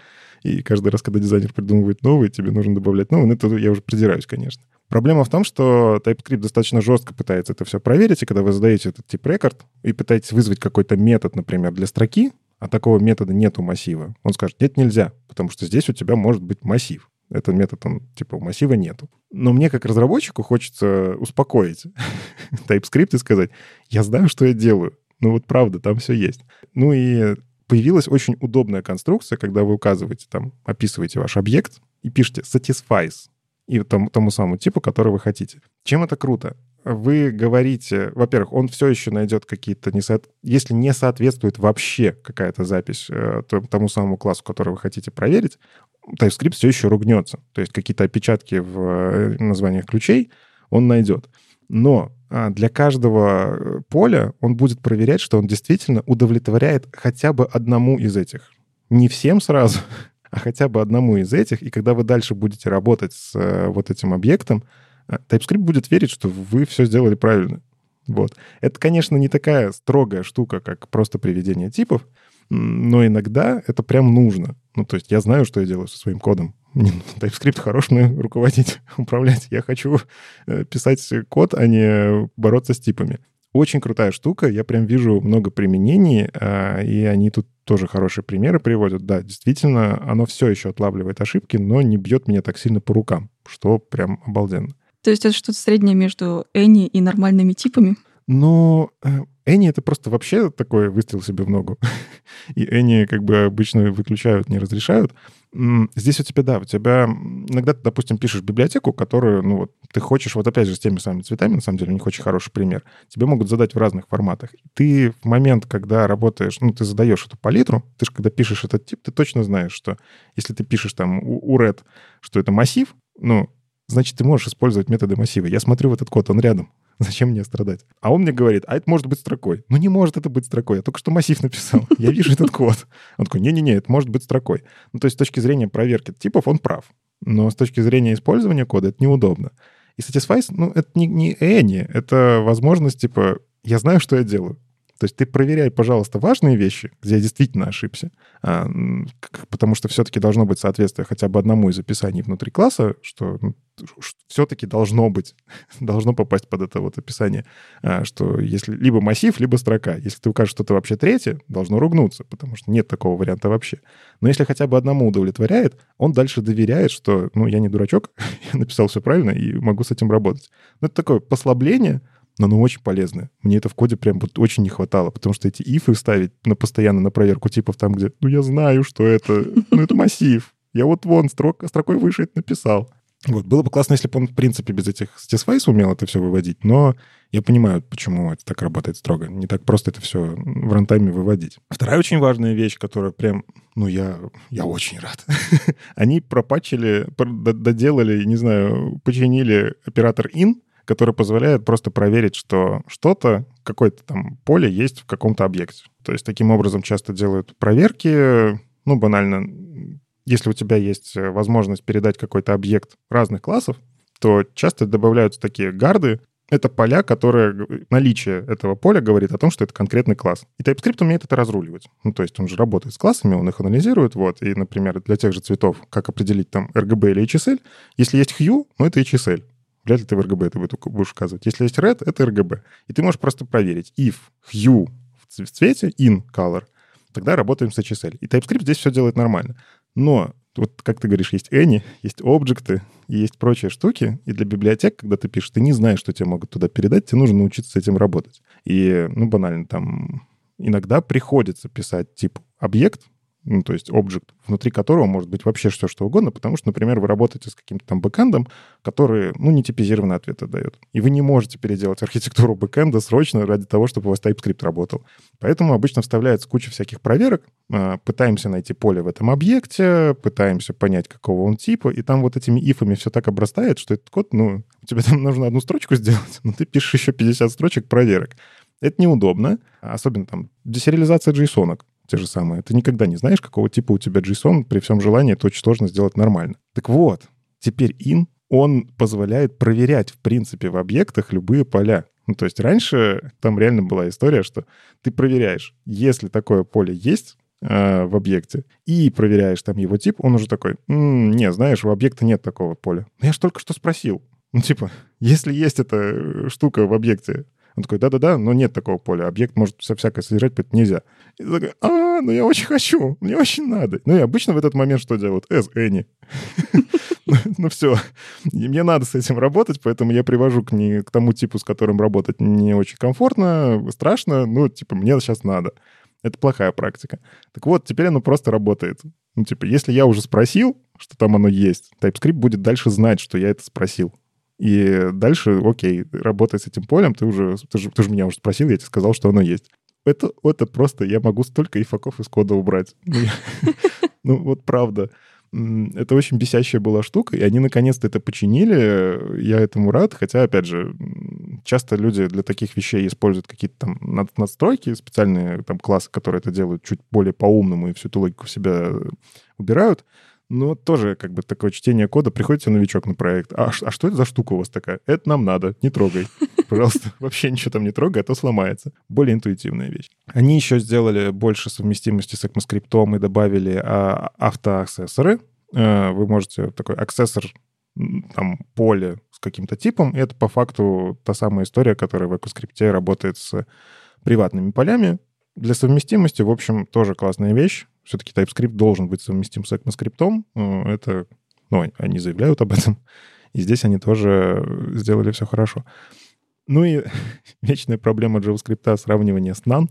и каждый раз, когда дизайнер придумывает новый, тебе нужно добавлять новый. Ну, это я уже придираюсь, конечно. Проблема в том, что TypeScript достаточно жестко пытается это все проверить, и когда вы задаете этот тип рекорд и пытаетесь вызвать какой-то метод, например, для строки, а такого метода нет у массива, он скажет, нет, нельзя, потому что здесь у тебя может быть массив. Этот метод, он, типа, у массива нету. Но мне, как разработчику, хочется успокоить TypeScript и сказать, я знаю, что я делаю. Ну вот правда, там все есть. Ну и появилась очень удобная конструкция, когда вы указываете там, описываете ваш объект и пишете satisfies и тому, тому самому типу, который вы хотите. Чем это круто? Вы говорите, во-первых, он все еще найдет какие-то, несо... если не соответствует вообще какая-то запись э, тому самому классу, который вы хотите проверить, TypeScript все еще ругнется. То есть какие-то опечатки в э, названиях ключей он найдет. Но а, для каждого э, поля он будет проверять, что он действительно удовлетворяет хотя бы одному из этих. Не всем сразу, а хотя бы одному из этих. И когда вы дальше будете работать с вот этим объектом, TypeScript будет верить, что вы все сделали правильно. Вот. Это, конечно, не такая строгая штука, как просто приведение типов, но иногда это прям нужно. Ну, то есть я знаю, что я делаю со своим кодом. TypeScript хорош мне руководить, управлять. Я хочу э, писать код, а не бороться с типами. Очень крутая штука, я прям вижу много применений, а, и они тут тоже хорошие примеры приводят. Да, действительно, оно все еще отлавливает ошибки, но не бьет меня так сильно по рукам, что прям обалденно. То есть это что-то среднее между Any и нормальными типами? Но э, Энни — это просто вообще такой выстрел себе в ногу. И Энни как бы обычно выключают, не разрешают. Здесь у тебя, да, у тебя иногда ты, допустим, пишешь библиотеку, которую, ну вот, ты хочешь, вот опять же, с теми самыми цветами, на самом деле, у них очень хороший пример. Тебе могут задать в разных форматах. Ты в момент, когда работаешь, ну, ты задаешь эту палитру, ты же, когда пишешь этот тип, ты точно знаешь, что если ты пишешь там у red, что это массив, ну, значит, ты можешь использовать методы массива. Я смотрю в этот код, он рядом. Зачем мне страдать? А он мне говорит, а это может быть строкой. Ну, не может это быть строкой. Я только что массив написал. Я вижу этот код. Он такой, не-не-не, это может быть строкой. Ну, то есть с точки зрения проверки типов он прав. Но с точки зрения использования кода это неудобно. И Satisfice, ну, это не, не Any, это возможность, типа, я знаю, что я делаю. То есть ты проверяй, пожалуйста, важные вещи, где я действительно ошибся, а, потому что все-таки должно быть соответствие хотя бы одному из описаний внутри класса, что ну, все-таки должно быть, должно попасть под это вот описание, а, что если либо массив, либо строка. Если ты укажешь что-то вообще третье, должно ругнуться, потому что нет такого варианта вообще. Но если хотя бы одному удовлетворяет, он дальше доверяет, что, ну, я не дурачок, я написал все правильно и могу с этим работать. Но это такое послабление, но оно очень полезное. Мне это в коде прям вот очень не хватало, потому что эти ифы ставить на постоянно на проверку типов там, где, ну, я знаю, что это, ну, это массив. Я вот вон строк, строкой выше это написал. Вот, было бы классно, если бы он, в принципе, без этих satisfies умел это все выводить, но я понимаю, почему это так работает строго. Не так просто это все в рантайме выводить. Вторая очень важная вещь, которая прям, ну, я, я очень рад. Они пропачили, доделали, не знаю, починили оператор in, который позволяет просто проверить, что что-то, какое-то там поле есть в каком-то объекте. То есть таким образом часто делают проверки, ну, банально, если у тебя есть э, возможность передать какой-то объект разных классов, то часто добавляются такие гарды, это поля, которые... Наличие этого поля говорит о том, что это конкретный класс. И TypeScript умеет это разруливать. Ну, то есть он же работает с классами, он их анализирует, вот. И, например, для тех же цветов, как определить там RGB или HSL, если есть hue, ну, это HSL. Вряд ли ты в RGB это будешь указывать. Если есть red, это RGB. И ты можешь просто проверить. If hue в цвете, in color, тогда работаем с HSL. И TypeScript здесь все делает нормально. Но вот, как ты говоришь, есть any, есть объекты, есть прочие штуки. И для библиотек, когда ты пишешь, ты не знаешь, что тебе могут туда передать, тебе нужно научиться с этим работать. И, ну, банально, там иногда приходится писать тип объект, ну, то есть объект, внутри которого может быть вообще все, что угодно, потому что, например, вы работаете с каким-то там бэкэндом, который, ну, не типизированные ответы дает. И вы не можете переделать архитектуру бэкэнда срочно ради того, чтобы у вас TypeScript работал. Поэтому обычно вставляется куча всяких проверок, а, пытаемся найти поле в этом объекте, пытаемся понять, какого он типа, и там вот этими ифами все так обрастает, что этот код, ну, тебе там нужно одну строчку сделать, но ты пишешь еще 50 строчек проверок. Это неудобно, особенно там десериализация JSON. Те же самые. Ты никогда не знаешь, какого типа у тебя JSON. При всем желании это очень сложно сделать нормально. Так вот, теперь in, он позволяет проверять, в принципе, в объектах любые поля. Ну, то есть раньше там реально была история, что ты проверяешь, если такое поле есть, э, в объекте и проверяешь там его тип, он уже такой, м-м, не, знаешь, у объекта нет такого поля. Но я же только что спросил. Ну, типа, если есть эта э, штука в объекте, он такой, да-да-да, но нет такого поля. Объект может вся всякое содержать, поэтому нельзя. И такой, а, ну я очень хочу, мне очень надо. Ну и обычно в этот момент что делают? С, Any. Ну все, мне надо с этим работать, поэтому я привожу к, не, к тому типу, с которым работать не очень комфортно, страшно, ну типа мне сейчас надо. Это плохая практика. Так вот, теперь оно просто работает. Ну, типа, если я уже спросил, что там оно есть, TypeScript будет дальше знать, что я это спросил. И дальше, окей, работай с этим полем, ты уже, ты же, ты же меня уже спросил, я тебе сказал, что оно есть. Это, это просто, я могу столько ифаков из кода убрать. Ну, вот правда. Это очень бесящая была штука, и они наконец-то это починили. Я этому рад, хотя, опять же, часто люди для таких вещей используют какие-то там настройки, специальные там классы, которые это делают чуть более по-умному и всю эту логику в себя убирают. Но тоже как бы такое чтение кода. Приходите новичок на проект. А, а что это за штука у вас такая? Это нам надо, не трогай. Пожалуйста, вообще ничего там не трогай, а то сломается. Более интуитивная вещь. Они еще сделали больше совместимости с ECMAScript и добавили а, автоаксессоры. А, вы можете такой аксессор там поле с каким-то типом, и это по факту та самая история, которая в EcoScript работает с приватными полями. Для совместимости, в общем, тоже классная вещь все-таки TypeScript должен быть совместим с ECMAScript. Э, это, ну, они заявляют об этом. И здесь они тоже сделали все хорошо. Ну и вечная проблема JavaScript сравнивание с none,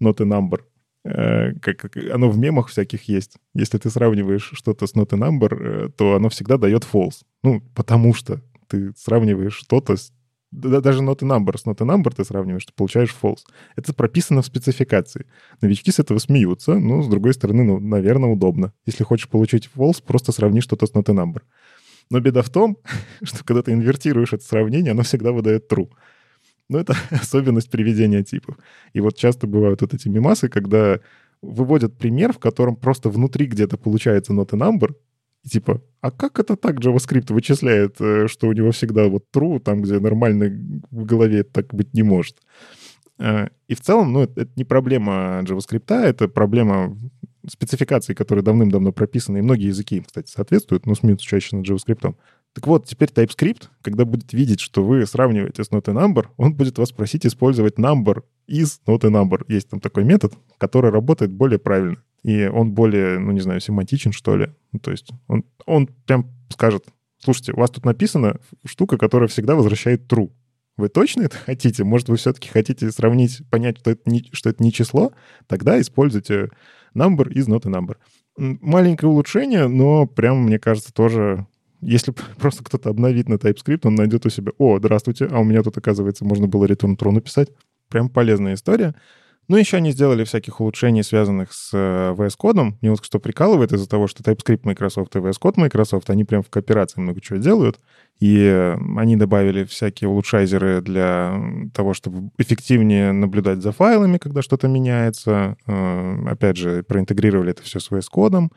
not a number. Э, как, оно в мемах всяких есть. Если ты сравниваешь что-то с not a number, э, то оно всегда дает false. Ну, потому что ты сравниваешь что-то с даже not number с not number ты сравниваешь, ты получаешь false. Это прописано в спецификации. Новички с этого смеются, но, с другой стороны, ну, наверное, удобно. Если хочешь получить false, просто сравни что-то с not number. Но беда в том, что когда ты инвертируешь это сравнение, оно всегда выдает true. Но это особенность приведения типов. И вот часто бывают вот эти мимасы, когда выводят пример, в котором просто внутри где-то получается not number, и типа, а как это так JavaScript вычисляет, э, что у него всегда вот true, там, где нормально в голове так быть не может? Э, и в целом, ну, это, не проблема JavaScript, это проблема спецификаций, которые давным-давно прописаны, и многие языки им, кстати, соответствуют, но смеются чаще над JavaScript. Так вот, теперь TypeScript, когда будет видеть, что вы сравниваете с not a number, он будет вас просить использовать number из not a number. Есть там такой метод, который работает более правильно и он более, ну, не знаю, семантичен, что ли. Ну, то есть он, он прям скажет, слушайте, у вас тут написана штука, которая всегда возвращает true. Вы точно это хотите? Может, вы все-таки хотите сравнить, понять, что это не, что это не число? Тогда используйте number is not a number. Маленькое улучшение, но прям, мне кажется, тоже если просто кто-то обновит на TypeScript, он найдет у себя, о, здравствуйте, а у меня тут, оказывается, можно было return true написать. Прям полезная история. Ну, еще они сделали всяких улучшений, связанных с э, VS Code. Мне вот что прикалывает из-за того, что TypeScript Microsoft и VS Code Microsoft, они прям в кооперации много чего делают. И э, они добавили всякие улучшайзеры для того, чтобы эффективнее наблюдать за файлами, когда что-то меняется. Э, опять же, проинтегрировали это все с VS Code.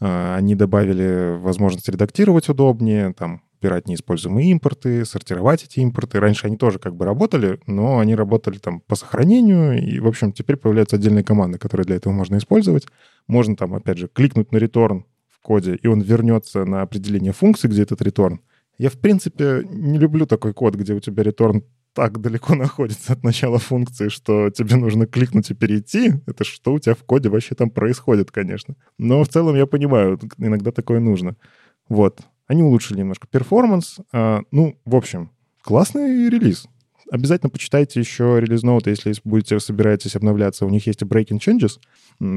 Они добавили возможность редактировать удобнее, там, убирать неиспользуемые импорты, сортировать эти импорты. Раньше они тоже как бы работали, но они работали там по сохранению, и, в общем, теперь появляются отдельные команды, которые для этого можно использовать. Можно там, опять же, кликнуть на return в коде, и он вернется на определение функции, где этот return. Я, в принципе, не люблю такой код, где у тебя return так далеко находится от начала функции, что тебе нужно кликнуть и перейти. Это что у тебя в коде вообще там происходит, конечно. Но в целом я понимаю, иногда такое нужно. Вот. Они улучшили немножко перформанс. А, ну, в общем, классный релиз. Обязательно почитайте еще релиз ноуты, если будете собираетесь обновляться. У них есть breaking changes,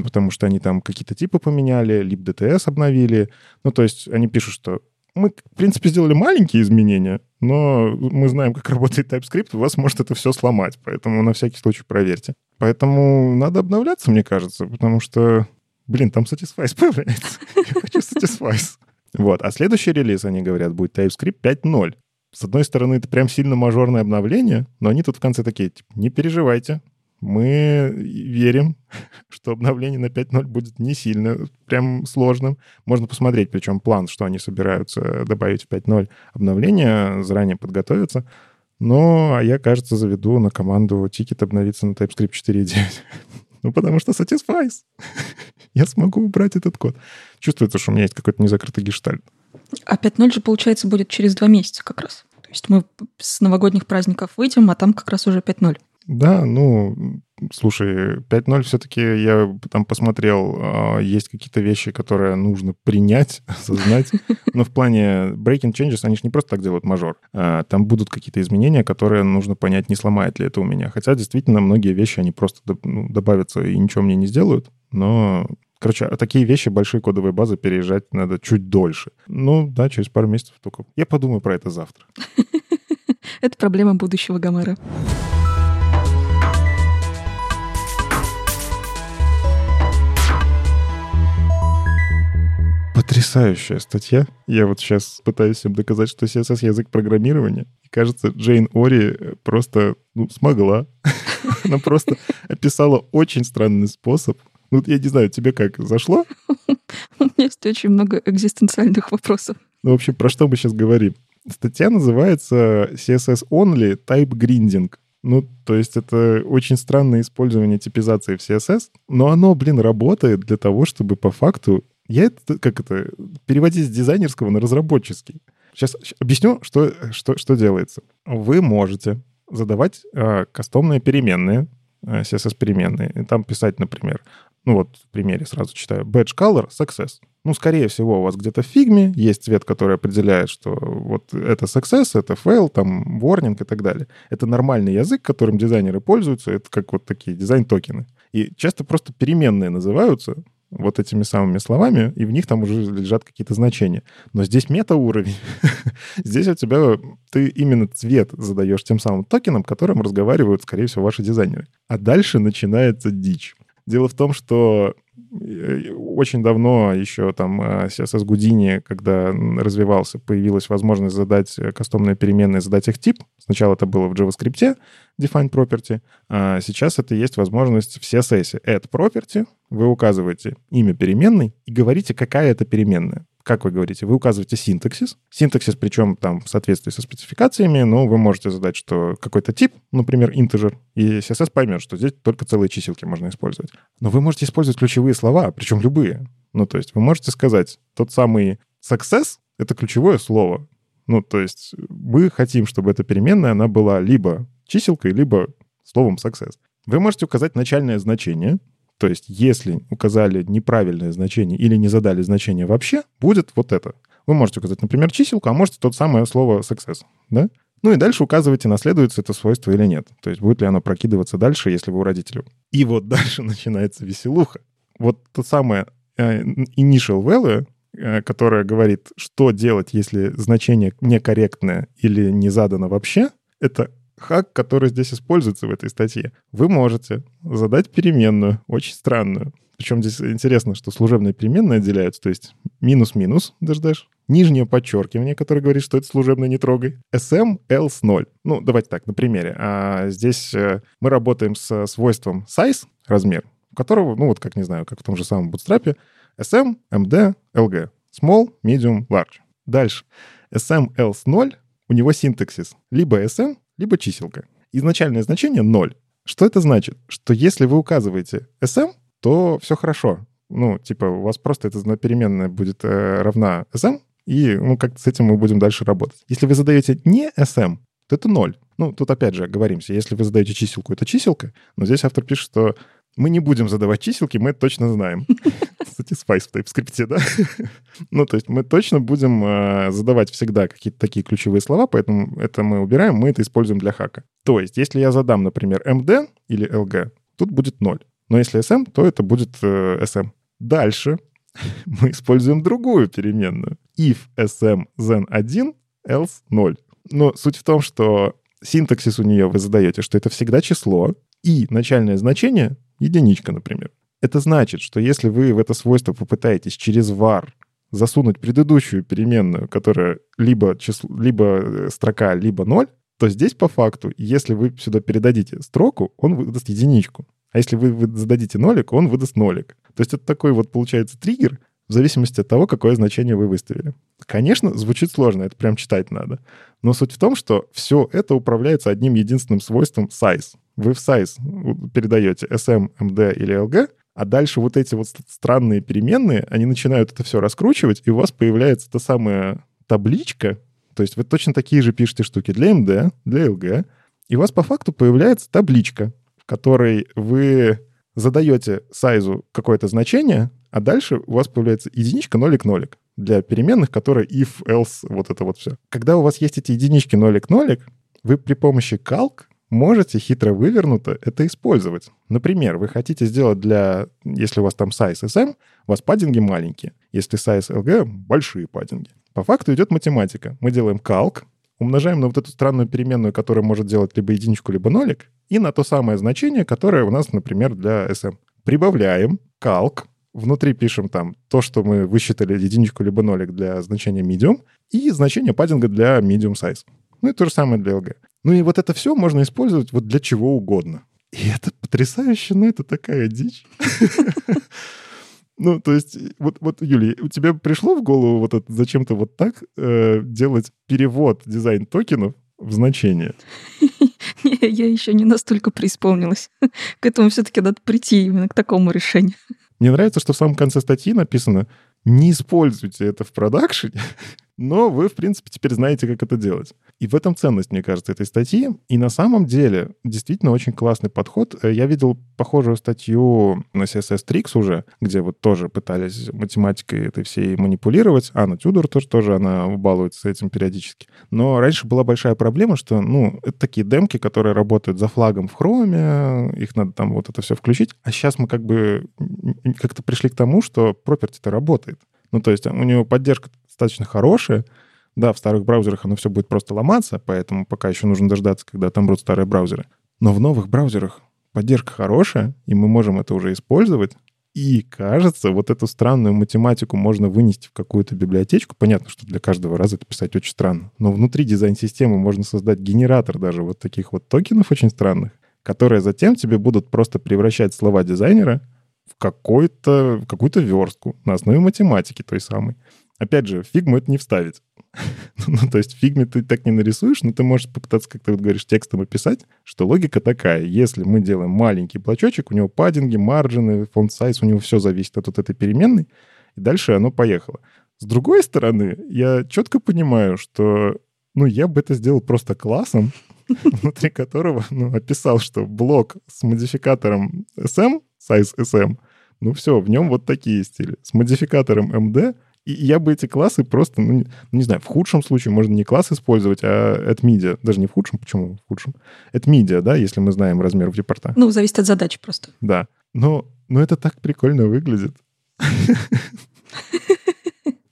потому что они там какие-то типы поменяли, libDTS обновили. Ну, то есть они пишут, что мы, в принципе, сделали маленькие изменения, но мы знаем, как работает TypeScript, у вас может это все сломать, поэтому на всякий случай проверьте. Поэтому надо обновляться, мне кажется, потому что, блин, там Satisfice появляется. Я хочу Satisfice. Вот. А следующий релиз, они говорят, будет TypeScript 5.0. С одной стороны, это прям сильно мажорное обновление, но они тут в конце такие, типа, не переживайте, Мы верим, что обновление на 5.0 будет не сильно прям сложным. Можно посмотреть, причем план, что они собираются добавить в 5.0 обновление, заранее подготовиться. Но а я, кажется, заведу на команду тикет обновиться на TypeScript 4.9. ну, потому что Satisfies. я смогу убрать этот код. Чувствуется, что у меня есть какой-то незакрытый гештальт. А 5.0 же, получается, будет через два месяца как раз. То есть мы с новогодних праздников выйдем, а там как раз уже 5.0. Да, ну, слушай, 5.0 все-таки я там посмотрел, а, есть какие-то вещи, которые нужно принять, осознать. Но в плане breaking changes они же не просто так делают мажор. А, там будут какие-то изменения, которые нужно понять, не сломает ли это у меня. Хотя действительно многие вещи, они просто ну, добавятся и ничего мне не сделают. Но Короче, а такие вещи, большие кодовые базы, переезжать надо чуть дольше. Ну, да, через пару месяцев только. Я подумаю про это завтра. Это проблема будущего Гомера. Потрясающая статья. Я вот сейчас пытаюсь всем доказать, что CSS язык программирования. И кажется, Джейн Ори э, просто ну, смогла. Она просто описала очень странный способ. Ну, я не знаю, тебе как, зашло? У меня есть очень много экзистенциальных вопросов. Ну, в общем, про что мы сейчас говорим? Статья называется CSS Only Type Grinding. Ну, то есть это очень странное использование типизации в CSS, но оно, блин, работает для того, чтобы по факту я это, как это, переводить с дизайнерского на разработческий. Сейчас объясню, что, что, что делается. Вы можете задавать э, кастомные переменные, э, CSS-переменные, и там писать, например, ну вот в примере сразу читаю, badge color success. Ну, скорее всего, у вас где-то в фигме есть цвет, который определяет, что вот это success, это fail, там warning и так далее. Это нормальный язык, которым дизайнеры пользуются, это как вот такие дизайн-токены. И часто просто переменные называются, вот этими самыми словами, и в них там уже лежат какие-то значения. Но здесь мета-уровень. здесь у тебя ты именно цвет задаешь тем самым токеном, которым разговаривают, скорее всего, ваши дизайнеры. А дальше начинается дичь. Дело в том, что очень давно еще там CSS Houdini, когда развивался, появилась возможность задать э, кастомные переменные, задать их тип. Сначала это было в JavaScript, define property, а сейчас это есть возможность в CSS. Add property, вы указываете имя переменной и говорите, какая это переменная как вы говорите, вы указываете синтаксис. Синтаксис, причем там в соответствии со спецификациями, но вы можете задать, что какой-то тип, например, integer, и CSS поймет, что здесь только целые чиселки можно использовать. Но вы можете использовать ключевые слова, причем любые. Ну, то есть вы можете сказать, тот самый success — это ключевое слово. Ну, то есть мы хотим, чтобы эта переменная, она была либо чиселкой, либо словом success. Вы можете указать начальное значение, то есть, если указали неправильное значение или не задали значение вообще, будет вот это. Вы можете указать, например, чиселку, а можете тот самое слово success, да? Ну и дальше указываете, наследуется это свойство или нет. То есть будет ли оно прокидываться дальше, если вы у родителей. И вот дальше начинается веселуха. Вот то самое э, initial value, э, которое говорит, что делать, если значение некорректное или не задано вообще, это хак, который здесь используется в этой статье. Вы можете задать переменную, очень странную. Причем здесь интересно, что служебные переменные отделяются, то есть минус-минус, дождешь, нижнее подчеркивание, которое говорит, что это служебное не трогай, sm else 0. Ну, давайте так, на примере. А здесь э, мы работаем с свойством size, размер, у которого, ну вот как, не знаю, как в том же самом Bootstrap, sm, md, lg. Small, medium, large. Дальше. sm else 0, у него синтаксис либо sm, либо чиселка. Изначальное значение 0. Что это значит? Что если вы указываете sm, то все хорошо. Ну, типа, у вас просто эта переменная будет э, равна sm, и, ну, как с этим мы будем дальше работать. Если вы задаете не sm, то это 0. Ну, тут опять же оговоримся, если вы задаете чиселку, это чиселка, но здесь автор пишет, что мы не будем задавать чиселки, мы это точно знаем. Кстати, Spice в TypeScript, да? ну, то есть мы точно будем э, задавать всегда какие-то такие ключевые слова, поэтому это мы убираем, мы это используем для хака. То есть если я задам, например, md или lg, тут будет 0. Но если sm, то это будет э, sm. Дальше мы используем другую переменную. If sm then 1, else 0. Но суть в том, что синтаксис у нее вы задаете, что это всегда число, и начальное значение единичка, например. Это значит, что если вы в это свойство попытаетесь через var засунуть предыдущую переменную, которая либо, число, либо э, строка, либо ноль, то здесь по факту, если вы сюда передадите строку, он выдаст единичку. А если вы зададите нолик, он выдаст нолик. То есть это такой вот получается триггер, в зависимости от того, какое значение вы выставили. Конечно, звучит сложно, это прям читать надо. Но суть в том, что все это управляется одним единственным свойством size. Вы в size передаете SM, MD или LG, а дальше вот эти вот странные переменные, они начинают это все раскручивать, и у вас появляется та самая табличка, то есть вы точно такие же пишете штуки для MD, для LG, и у вас по факту появляется табличка, в которой вы задаете сайзу какое-то значение, а дальше у вас появляется единичка, нолик, нолик для переменных, которые if, else, вот это вот все. Когда у вас есть эти единички, нолик, нолик, вы при помощи calc можете хитро вывернуто это использовать. Например, вы хотите сделать для, если у вас там size SM, у вас паддинги маленькие. Если size LG, большие паддинги. По факту идет математика. Мы делаем calc, умножаем на вот эту странную переменную, которая может делать либо единичку, либо нолик, и на то самое значение, которое у нас, например, для SM. Прибавляем calc, внутри пишем там то, что мы высчитали единичку либо нолик для значения medium, и значение паддинга для medium size. Ну и то же самое для LG. Ну и вот это все можно использовать вот для чего угодно. И это потрясающе, но это такая дичь. Ну, то есть, вот, вот, Юлия, у тебя пришло в голову вот это зачем-то вот так э, делать перевод дизайн токенов в значение? Я еще не настолько преисполнилась. К этому все-таки надо прийти именно к такому решению. Мне нравится, что в самом конце статьи написано «Не используйте это в продакшене, но вы, в принципе, теперь знаете, как это делать. И в этом ценность, мне кажется, этой статьи. И на самом деле, действительно очень классный подход. Э, я видел похожую статью на CSS Tricks уже, где вот тоже пытались математикой этой всей манипулировать. Анна Тюдор тоже, тоже она балуется этим периодически. Но раньше была большая проблема, что, ну, это такие демки, которые работают за флагом в хроме, их надо там вот это все включить. А сейчас мы как бы как-то пришли к тому, что property-то работает. Ну, то есть у него поддержка достаточно хорошее. Да, в старых браузерах оно все будет просто ломаться, поэтому пока еще нужно дождаться, когда отомрут старые браузеры. Но в новых браузерах поддержка хорошая, и мы можем это уже использовать. И кажется, вот эту странную математику можно вынести в какую-то библиотечку. Понятно, что для каждого раза это писать очень странно. Но внутри дизайн-системы можно создать генератор даже вот таких вот токенов очень странных, которые затем тебе будут просто превращать слова дизайнера в, какой-то, какую-то верстку на основе математики той самой. Опять же, фигму это не вставить. ну, то есть фигме ты так не нарисуешь, но ты можешь попытаться, как ты вот говоришь, текстом описать, что логика такая. Если мы делаем маленький блочочек, у него паддинги, марджины, фонд сайз, у него все зависит от вот этой переменной, и дальше оно поехало. С другой стороны, я четко понимаю, что ну, я бы это сделал просто классом, внутри которого ну, описал, что блок с модификатором SM, size SM, ну все, в нем вот такие стили. С модификатором MD и я бы эти классы просто, ну, не, ну, знаю, в худшем случае можно не класс использовать, а от media. Даже не в худшем, почему в худшем? Media, да, если мы знаем размер репорта. Ну, зависит от задачи просто. Да. Но, но это так прикольно выглядит.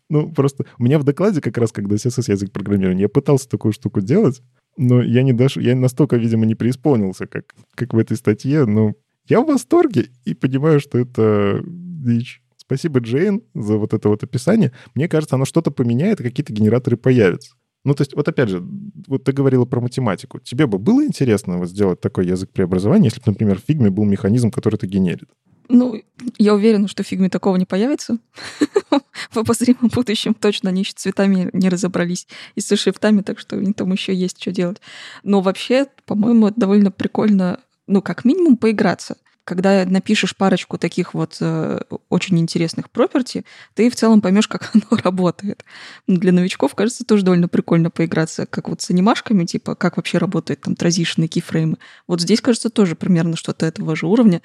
Ну, просто у меня в докладе как раз, когда CSS язык программирования, я пытался такую штуку делать, но я не дош... я настолько, видимо, не преисполнился, как, как в этой статье, но я в восторге и понимаю, что это дичь. Спасибо, Джейн, за вот это вот описание. Мне кажется, оно что-то поменяет, какие-то генераторы появятся. Ну, то есть, вот опять же, вот ты говорила про математику. Тебе бы было интересно вот сделать такой язык преобразования, если бы, например, в фигме был механизм, который это генерит? Ну, я уверена, что в фигме такого не появится. В обозримом будущем точно они еще цветами не разобрались и с шрифтами, так что у них там еще есть что делать. Но вообще, по-моему, это довольно прикольно, ну, как минимум, поиграться когда напишешь парочку таких вот э, очень интересных проперти, ты в целом поймешь, как оно работает. Для новичков, кажется, тоже довольно прикольно поиграться, как вот с анимашками, типа, как вообще работает там транзишн кейфреймы. Вот здесь, кажется, тоже примерно что-то этого же уровня.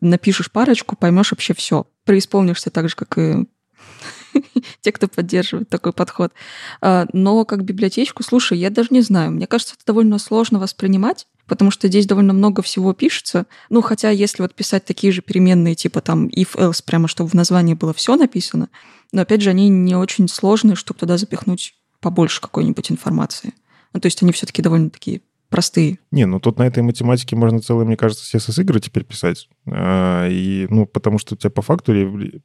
Напишешь парочку, поймешь вообще все. Преисполнишься так же, как и те, кто поддерживает такой подход. А, но как библиотечку, слушай, я даже не знаю. Мне кажется, это довольно сложно воспринимать, потому что здесь довольно много всего пишется. Ну, хотя если вот писать такие же переменные, типа там if, else, прямо чтобы в названии было все написано, но опять же, они не очень сложные, чтобы туда запихнуть побольше какой-нибудь информации. Ну, то есть они все-таки довольно такие простые. Не, ну тут на этой математике можно целые, мне кажется, CSS-игры теперь писать. А, и, ну, потому что у тебя по факту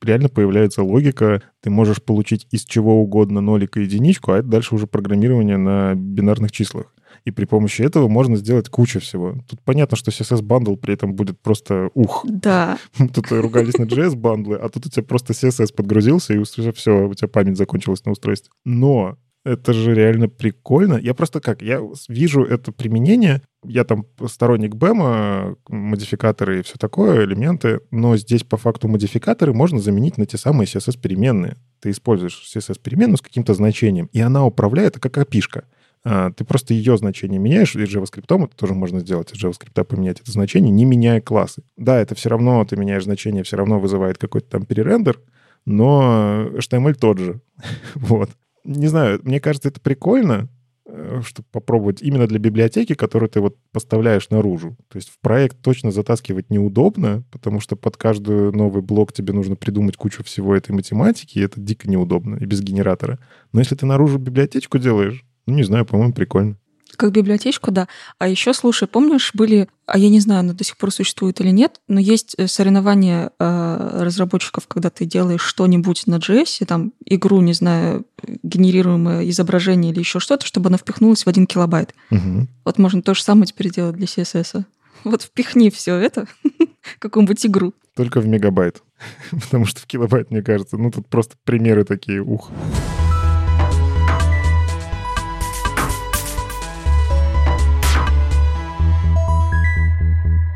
реально появляется логика. Ты можешь получить из чего угодно нолик и единичку, а это дальше уже программирование на бинарных числах. И при помощи этого можно сделать кучу всего. Тут понятно, что CSS-бандл при этом будет просто ух. Да. Тут ругались на JS-бандлы, а тут у тебя просто CSS подгрузился, и уже все, у тебя память закончилась на устройстве. Но это же реально прикольно. Я просто как, я вижу это применение, я там сторонник BEM, модификаторы и все такое, элементы, но здесь по факту модификаторы можно заменить на те самые CSS-переменные. Ты используешь CSS-переменную с каким-то значением, и она управляет, как опишка. А, ты просто ее значение меняешь, и JavaScript это тоже можно сделать, из JavaScript поменять это значение, не меняя классы. Да, это все равно, ты меняешь значение, все равно вызывает какой-то там перерендер, но HTML тот же. вот не знаю, мне кажется, это прикольно, э, чтобы попробовать именно для библиотеки, которую ты вот поставляешь наружу. То есть в проект точно затаскивать неудобно, потому что под каждый новый блок тебе нужно придумать кучу всего этой математики, и это дико неудобно, и без генератора. Но если ты наружу библиотечку делаешь, ну, не знаю, по-моему, прикольно. Как библиотечку, да. А еще, слушай, помнишь, были, а я не знаю, оно до сих пор существует или нет, но есть э, соревнования э, разработчиков, когда ты делаешь что-нибудь на JS, там игру, не знаю, генерируемое изображение или еще что-то, чтобы оно впихнулось в один килобайт. Угу. Вот можно то же самое теперь делать для CSS. Вот впихни все это какую-нибудь игру. Только в мегабайт. Потому что в килобайт, мне кажется, ну тут просто примеры такие, ух.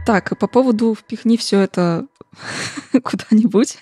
Так, по поводу «впихни все это куда-нибудь»,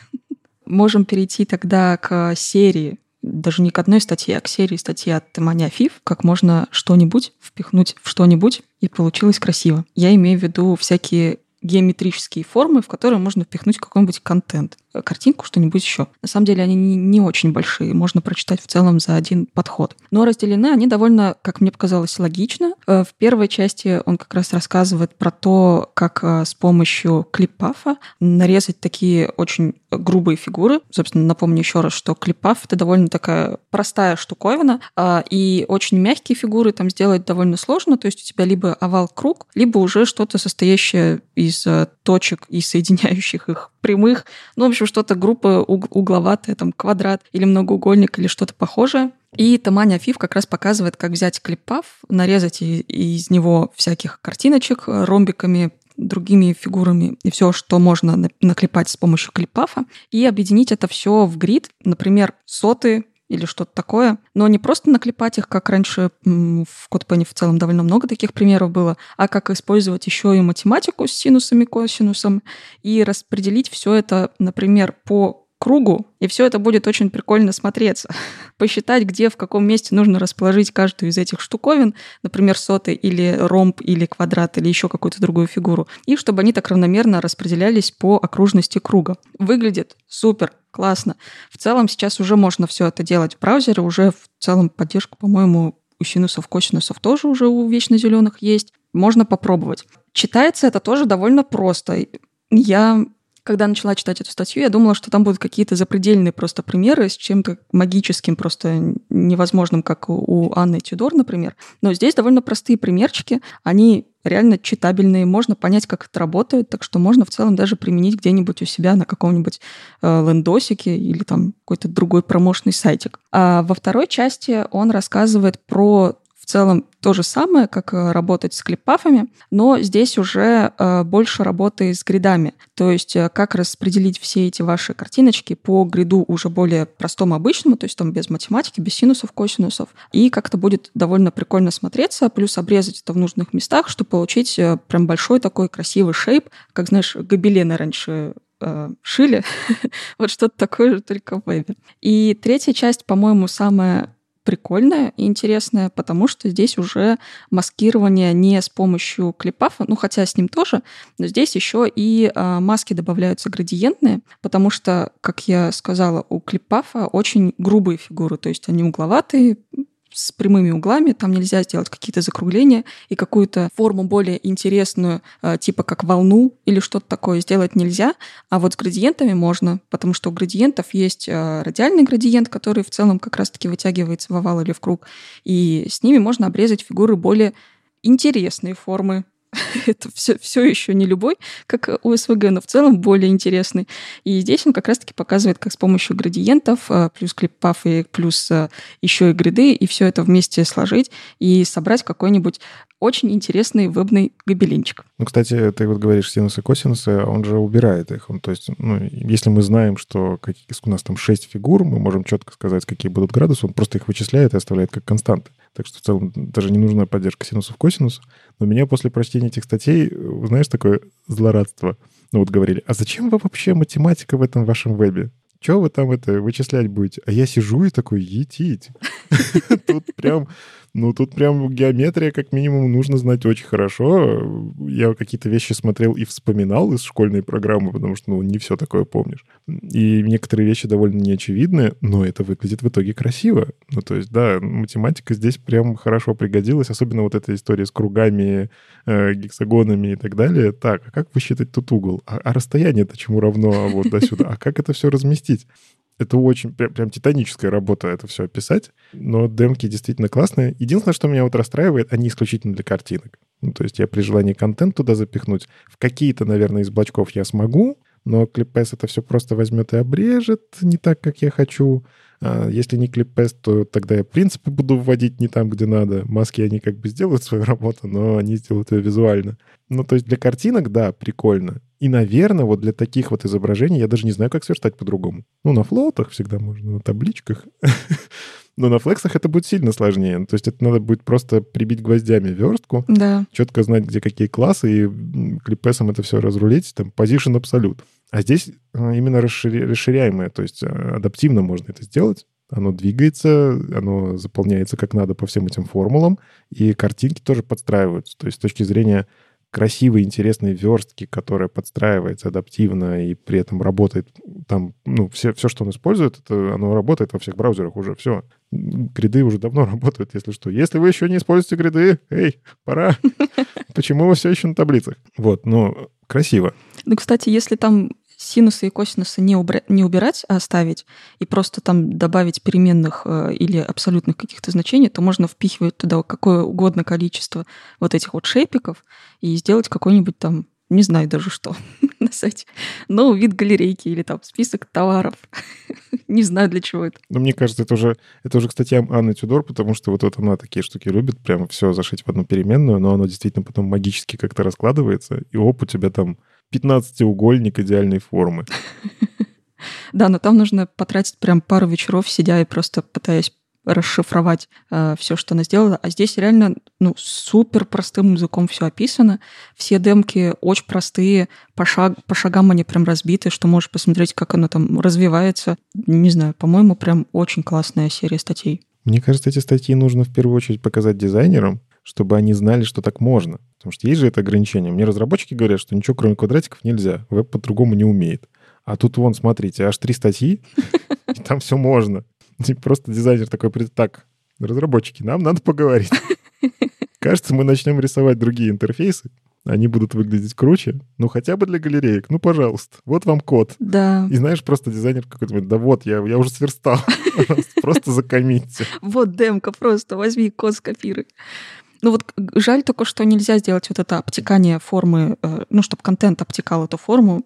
можем перейти тогда к серии, даже не к одной статье, а к серии статьи от Тамани Афиф, как можно что-нибудь впихнуть в что-нибудь, и получилось красиво. Я имею в виду всякие геометрические формы, в которые можно впихнуть какой-нибудь контент, картинку, что-нибудь еще. На самом деле они не, не очень большие, можно прочитать в целом за один подход. Но разделены они довольно, как мне показалось, логично. Э, в первой части он как раз рассказывает про то, как э, с помощью клипафа нарезать такие очень грубые фигуры. Собственно, напомню еще раз, что клипаф — это довольно такая простая штуковина, и очень мягкие фигуры там сделать довольно сложно, то есть у тебя либо овал-круг, либо уже что-то состоящее из из э, точек и соединяющих их прямых. Ну, в общем, что-то группа угловатая, там, квадрат или многоугольник или что-то похожее. И Таманя Афиф как раз показывает, как взять клипав, нарезать из него всяких картиночек ромбиками, другими фигурами и все, что можно наклепать с помощью клипафа, и объединить это все в грид, например, соты, или что-то такое. Но не просто наклепать их, как раньше в CodePen в целом довольно много таких примеров было, а как использовать еще и математику с синусами, косинусом и распределить все это, например, по кругу, и все это будет очень прикольно смотреться. Посчитать, где, в каком месте нужно расположить каждую из этих штуковин, например, соты или ромб, или квадрат, или еще какую-то другую фигуру, и чтобы они так равномерно распределялись по окружности круга. Выглядит супер, классно. В целом сейчас уже можно все это делать в браузере, уже в целом поддержку, по-моему, у синусов, косинусов тоже уже у вечно зеленых есть. Можно попробовать. Читается это тоже довольно просто. Я когда начала читать эту статью, я думала, что там будут какие-то запредельные просто примеры с чем-то магическим, просто невозможным, как у Анны Тюдор, например. Но здесь довольно простые примерчики. Они реально читабельные, можно понять, как это работает, так что можно в целом даже применить где-нибудь у себя на каком-нибудь э, лендосике или там какой-то другой промощный сайтик. А во второй части он рассказывает про в целом то же самое, как э, работать с клипафами, но здесь уже э, больше работы с гридами. То есть э, как распределить все эти ваши картиночки по гриду уже более простому, обычному, то есть там без математики, без синусов, косинусов. И как это будет довольно прикольно смотреться, плюс обрезать это в нужных местах, чтобы получить прям большой такой красивый шейп, как, знаешь, гобелены раньше шили. вот что-то такое же, только в вебе. И третья часть, по-моему, самая прикольная и интересная, потому что здесь уже маскирование не с помощью клипафа, ну хотя с ним тоже, но здесь еще и э, маски добавляются градиентные, потому что, как я сказала, у клипафа очень грубые фигуры, то есть они угловатые, с прямыми углами, там нельзя сделать какие-то закругления и какую-то форму более интересную, э, типа как волну или что-то такое сделать нельзя, а вот с градиентами можно, потому что у градиентов есть э, радиальный градиент, который в целом как раз-таки вытягивается в овал или в круг, и с ними можно обрезать фигуры более интересные формы, это все, все еще не любой, как у СВГ, но в целом более интересный. И здесь он как раз-таки показывает, как с помощью градиентов, э, плюс клиппаф и плюс э, еще и гриды, и все это вместе сложить и собрать какой-нибудь очень интересный вебный гобеленчик. Ну, кстати, ты вот говоришь синусы, косинусы, а он же убирает их. Он, то есть, ну, если мы знаем, что какие, у нас там 6 фигур, мы можем четко сказать, какие будут градусы, он просто их вычисляет и оставляет как константы. Так что в целом даже не нужна поддержка синусов, косинусов. Но меня после прочтения этих статей, знаешь, такое злорадство. Ну вот говорили, а зачем вы вообще математика в этом вашем вебе? Что вы там это вычислять будете? А я сижу и такой, етить. Тут прям ну, тут прям геометрия, как минимум, нужно знать очень хорошо. Я какие-то вещи смотрел и вспоминал из школьной программы, потому что, ну, не все такое помнишь. И некоторые вещи довольно неочевидны, но это выглядит в итоге красиво. Ну, то есть, да, математика здесь прям хорошо пригодилась, особенно вот эта история с кругами, э, гексагонами и так далее. Так, а как высчитать тут угол? А, а расстояние-то чему равно? А вот до сюда? А как это все разместить? Это очень прям, прям титаническая работа это все описать, но демки действительно классные. Единственное, что меня вот расстраивает, они исключительно для картинок. Ну, то есть я при желании контент туда запихнуть, в какие-то, наверное, из блочков я смогу, но ClipPass это все просто возьмет и обрежет не так, как я хочу. А если не ClipPass, то тогда я принципы буду вводить не там, где надо. Маски они как бы сделают свою работу, но они сделают ее визуально. Ну, то есть для картинок, да, прикольно. И, наверное, вот для таких вот изображений я даже не знаю, как сверстать по-другому. Ну, на флотах всегда можно, на табличках. Но на флексах это будет сильно сложнее. То есть это надо будет просто прибить гвоздями верстку, да. четко знать, где какие классы, и клипесом это все разрулить, там, position абсолют. А здесь э, именно расширя... расширяемое, то есть э, адаптивно можно это сделать. Оно двигается, оно заполняется как надо по всем этим формулам, и картинки тоже подстраиваются. То есть с точки зрения красивой, интересной верстки, которая подстраивается адаптивно и при этом работает там, ну, все, все, что он использует, это, оно работает во всех браузерах уже, все. Гриды уже давно работают, если что. Если вы еще не используете гриды, эй, пора. Почему вы все еще на таблицах? Вот, ну, красиво. Ну, кстати, если там синусы и косинусы не, убра- не убирать, а оставить, и просто там добавить переменных э, или абсолютных каких-то значений, то можно впихивать туда какое угодно количество вот этих вот шейпиков и сделать какой-нибудь там не знаю даже что на сайте. Но вид галерейки или там список товаров. не знаю, для чего это. Но мне кажется, это уже, это уже, кстати, Анна Тюдор, потому что вот, вот она такие штуки любит, прямо все зашить в одну переменную, но оно действительно потом магически как-то раскладывается, и оп, у тебя там 15-угольник идеальной формы. Да, но там нужно потратить прям пару вечеров, сидя и просто пытаясь расшифровать э, все, что она сделала. А здесь реально ну, супер простым языком все описано. Все демки очень простые, по, шаг, по шагам они прям разбиты, что можешь посмотреть, как оно там развивается. Не знаю, по-моему, прям очень классная серия статей. Мне кажется, эти статьи нужно в первую очередь показать дизайнерам, чтобы они знали, что так можно. Потому что есть же это ограничение. Мне разработчики говорят, что ничего кроме квадратиков нельзя. Веб по-другому не умеет. А тут вон, смотрите, аж три статьи, и там все можно. И просто дизайнер такой так, разработчики, нам надо поговорить. Кажется, мы начнем рисовать другие интерфейсы, они будут выглядеть круче, ну хотя бы для галереек, ну пожалуйста, вот вам код. Да. И знаешь, просто дизайнер какой-то, да вот, я, я уже сверстал, просто закоммитьте. Вот демка, просто возьми код, скопируй. Ну вот жаль только, что нельзя сделать вот это обтекание формы, э, ну, чтобы контент обтекал эту форму,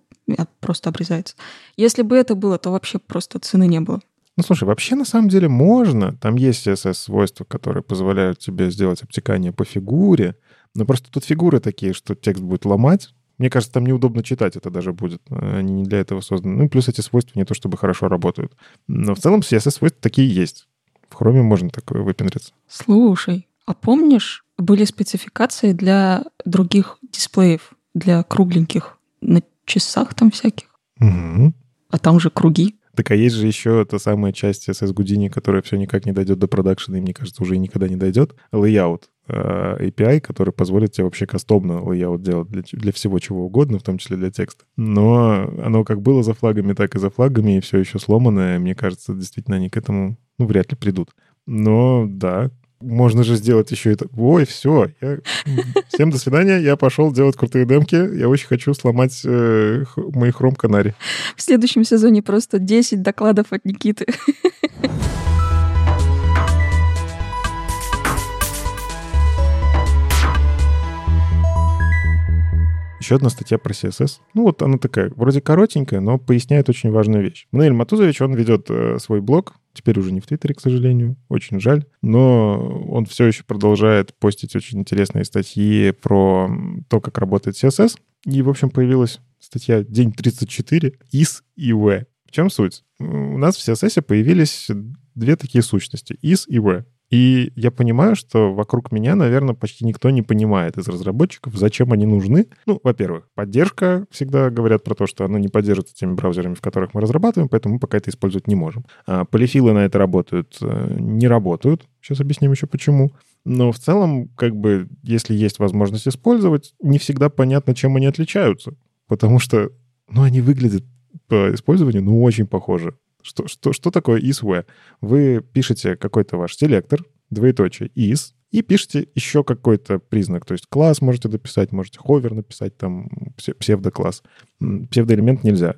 просто обрезается. Если бы это было, то вообще просто цены не было. Ну, слушай, вообще на самом деле можно. Там есть CSS-свойства, которые позволяют тебе сделать обтекание по фигуре. Но просто тут фигуры такие, что текст будет ломать. Мне кажется, там неудобно читать это даже будет. Они не для этого созданы. Ну и плюс эти свойства не то чтобы хорошо работают. Но в целом CSS-свойства такие есть. В хроме можно такое выпендриться. Слушай, а помнишь, были спецификации для других дисплеев, для кругленьких, на часах там всяких? Угу. А там же круги. Так а есть же еще та самая часть SS Houdini, которая все никак не дойдет до продакшена, и, мне кажется, уже никогда не дойдет. Layout. Э, API, который позволит тебе вообще кастомно layout делать для, для всего чего угодно, в том числе для текста. Но оно как было за флагами, так и за флагами, и все еще сломанное. Мне кажется, действительно, они к этому, ну, вряд ли придут. Но да, можно же сделать еще это. Ой, все. Я... Всем до свидания. Я пошел делать крутые демки. Я очень хочу сломать э, мои хром канари. В следующем сезоне просто 10 докладов от Никиты. еще одна статья про CSS. Ну вот она такая, вроде коротенькая, но поясняет очень важную вещь. Мануэль Матузович, он ведет э, свой блог, теперь уже не в Твиттере, к сожалению, очень жаль, но он все еще продолжает постить очень интересные статьи про то, как работает CSS. И, в общем, появилась статья «День 34. ИС и В». В чем суть? У нас в CSS появились две такие сущности — is и w. И я понимаю, что вокруг меня, наверное, почти никто не понимает из разработчиков, зачем они нужны. Ну, во-первых, поддержка. Всегда говорят про то, что она не поддерживается теми браузерами, в которых мы разрабатываем, поэтому мы пока это использовать не можем. А полифилы на это работают, э, не работают. Сейчас объясним еще почему. Но в целом, как бы, если есть возможность использовать, не всегда понятно, чем они отличаются. Потому что, ну, они выглядят по использованию, ну, очень похоже. Что, что, что такое isWare? Вы пишете какой-то ваш селектор, двоеточие, is, и пишете еще какой-то признак. То есть класс можете дописать, можете ховер написать, там псевдокласс. Псевдоэлемент нельзя.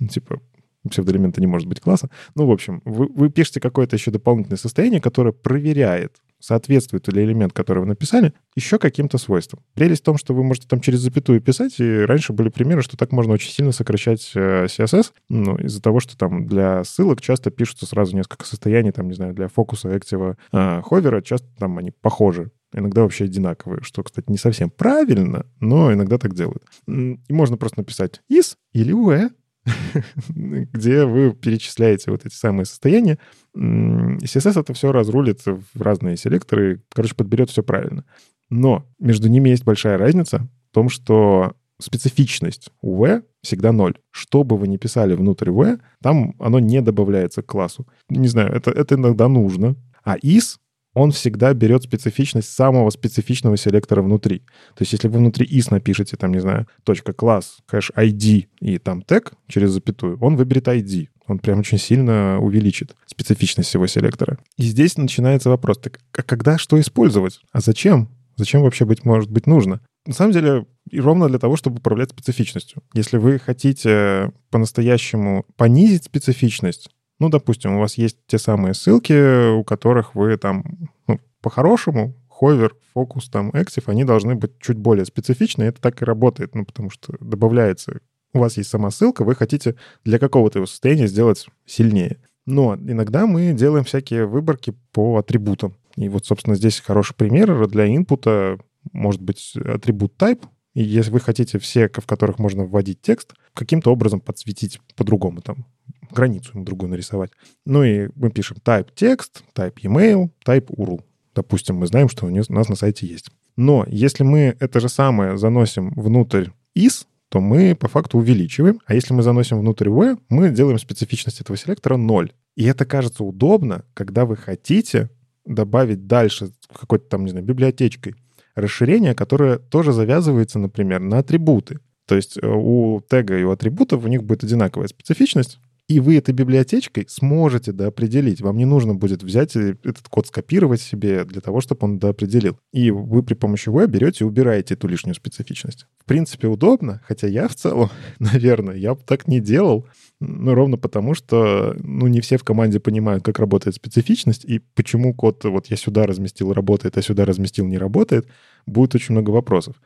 типа псевдоэлемента не может быть класса. Ну, в общем, вы, вы пишете какое-то еще дополнительное состояние, которое проверяет, соответствует ли элемент, который вы написали, еще каким-то свойствам. Прелесть в том, что вы можете там через запятую писать, и раньше были примеры, что так можно очень сильно сокращать э, CSS, ну, из-за того, что там для ссылок часто пишутся сразу несколько состояний, там, не знаю, для фокуса, актива, э, ховера, часто там они похожи иногда вообще одинаковые, что, кстати, не совсем правильно, но иногда так делают. И можно просто написать is или ue, где вы перечисляете вот эти самые состояния. CSS это все разрулит в разные селекторы, короче, подберет все правильно. Но между ними есть большая разница в том, что специфичность у V всегда ноль. Что бы вы ни писали внутрь V, там оно не добавляется к классу. Не знаю, это, это иногда нужно. А is он всегда берет специфичность самого специфичного селектора внутри. То есть если вы внутри is напишете, там, не знаю, точка класс, хэш ID и там тег через запятую, он выберет ID. Он прям очень сильно увеличит специфичность всего селектора. И здесь начинается вопрос, так а когда что использовать? А зачем? Зачем вообще быть может быть нужно? На самом деле, и ровно для того, чтобы управлять специфичностью. Если вы хотите по-настоящему понизить специфичность, ну, допустим, у вас есть те самые ссылки, у которых вы там, ну, по-хорошему, ховер, фокус, там, active, они должны быть чуть более специфичны, это так и работает, ну, потому что добавляется, у вас есть сама ссылка, вы хотите для какого-то его состояния сделать сильнее. Но иногда мы делаем всякие выборки по атрибутам. И вот, собственно, здесь хороший пример. Для инпута может быть атрибут type, и если вы хотите все, в которых можно вводить текст, каким-то образом подсветить по-другому, там, границу ему другую нарисовать. Ну и мы пишем type текст, type email, type URL. Допустим, мы знаем, что у нас на сайте есть. Но если мы это же самое заносим внутрь is, то мы по факту увеличиваем. А если мы заносим внутрь v, мы делаем специфичность этого селектора 0. И это кажется удобно, когда вы хотите добавить дальше какой-то там, не знаю, библиотечкой расширение, которое тоже завязывается, например, на атрибуты. То есть э, у тега и у атрибутов у них будет одинаковая специфичность, и вы этой библиотечкой сможете доопределить. Вам не нужно будет взять этот код, скопировать себе для того, чтобы он доопределил. И вы при помощи web берете и убираете эту лишнюю специфичность. В принципе, удобно, хотя я в целом, наверное, я бы так не делал, ну, ровно потому, что, ну, не все в команде понимают, как работает специфичность, и почему код вот я сюда разместил, работает, а сюда разместил, не работает, будет очень много вопросов.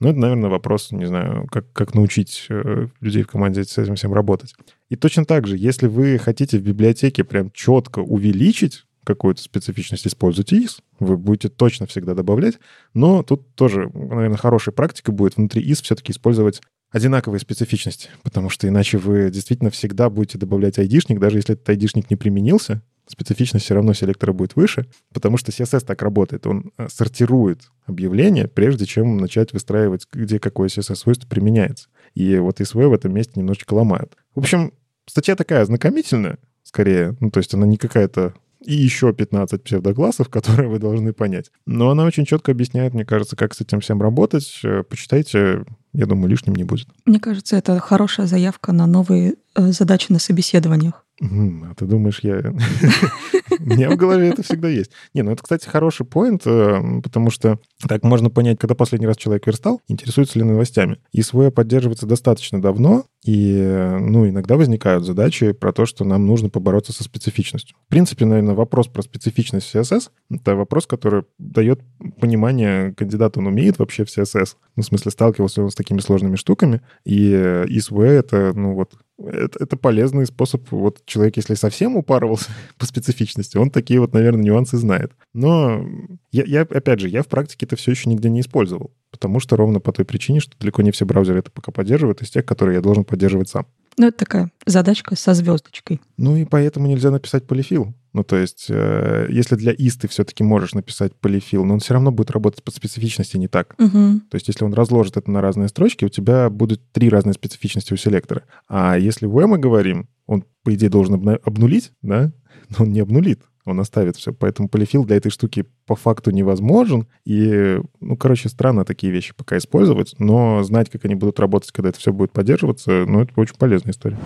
Ну, это, наверное, вопрос, не знаю, как, как научить э, людей в команде с этим всем работать. И точно так же, если вы хотите в библиотеке прям четко увеличить какую-то специфичность, используйте is. Вы будете точно всегда добавлять. Но тут тоже, наверное, хорошей практикой будет внутри is все-таки использовать одинаковые специфичности, потому что иначе вы действительно всегда будете добавлять айдишник, даже если этот айдишник не применился, специфичность все равно селектора будет выше, потому что CSS так работает. Он э, сортирует объявления, прежде чем начать выстраивать, где какое CSS-свойство применяется. И вот SV в этом месте немножечко ломают. В общем, статья такая ознакомительная, скорее. Ну, то есть она не какая-то и еще 15 псевдоклассов, которые вы должны понять. Но она очень четко объясняет, мне кажется, как с этим всем работать. Э, почитайте, я думаю, лишним не будет. Мне кажется, это хорошая заявка на новые э, задачи на собеседованиях. А ты думаешь, я... У меня в голове это всегда есть. Не, ну это, кстати, хороший поинт, э, потому что так можно понять, когда последний раз человек верстал, интересуется ли новостями. И свое поддерживается достаточно давно, и, ну, иногда возникают задачи про то, что нам нужно побороться со специфичностью. В принципе, наверное, вопрос про специфичность CSS — это вопрос, который дает понимания кандидата он умеет вообще в CSS. Ну, в смысле, сталкивался он с такими сложными штуками. И ISV — это, ну, вот, это, это полезный способ. Вот человек, если совсем упарывался по специфичности, он такие вот, наверное, нюансы знает. Но я, я опять же, я в практике это все еще нигде не использовал. Потому что ровно по той причине, что далеко не все браузеры это пока поддерживают, из тех, которые я должен поддерживать сам. Ну, это такая задачка со звездочкой. Ну и поэтому нельзя написать полифил. Ну, то есть, э, если для ИС ты все-таки можешь написать полифил, но он все равно будет работать по специфичности не так. Угу. То есть, если он разложит это на разные строчки, у тебя будут три разные специфичности у селектора. А если в мы говорим, он, по идее, должен обнулить, да, но он не обнулит он оставит все. Поэтому полифил для этой штуки по факту невозможен. И, ну, короче, странно такие вещи пока использовать, но знать, как они будут работать, когда это все будет поддерживаться, ну, это очень полезная история.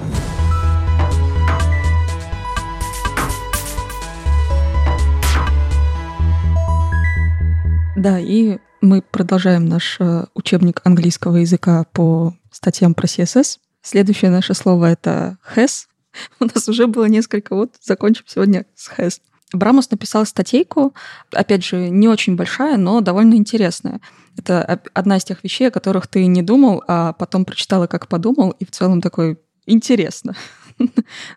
Да, и мы продолжаем наш э, учебник английского языка по статьям про CSS. Следующее наше слово — это has. У нас уже было несколько, вот закончим сегодня с has. Брамус написал статейку, опять же, не очень большая, но довольно интересная. Это одна из тех вещей, о которых ты не думал, а потом прочитала, как подумал, и в целом такой интересно.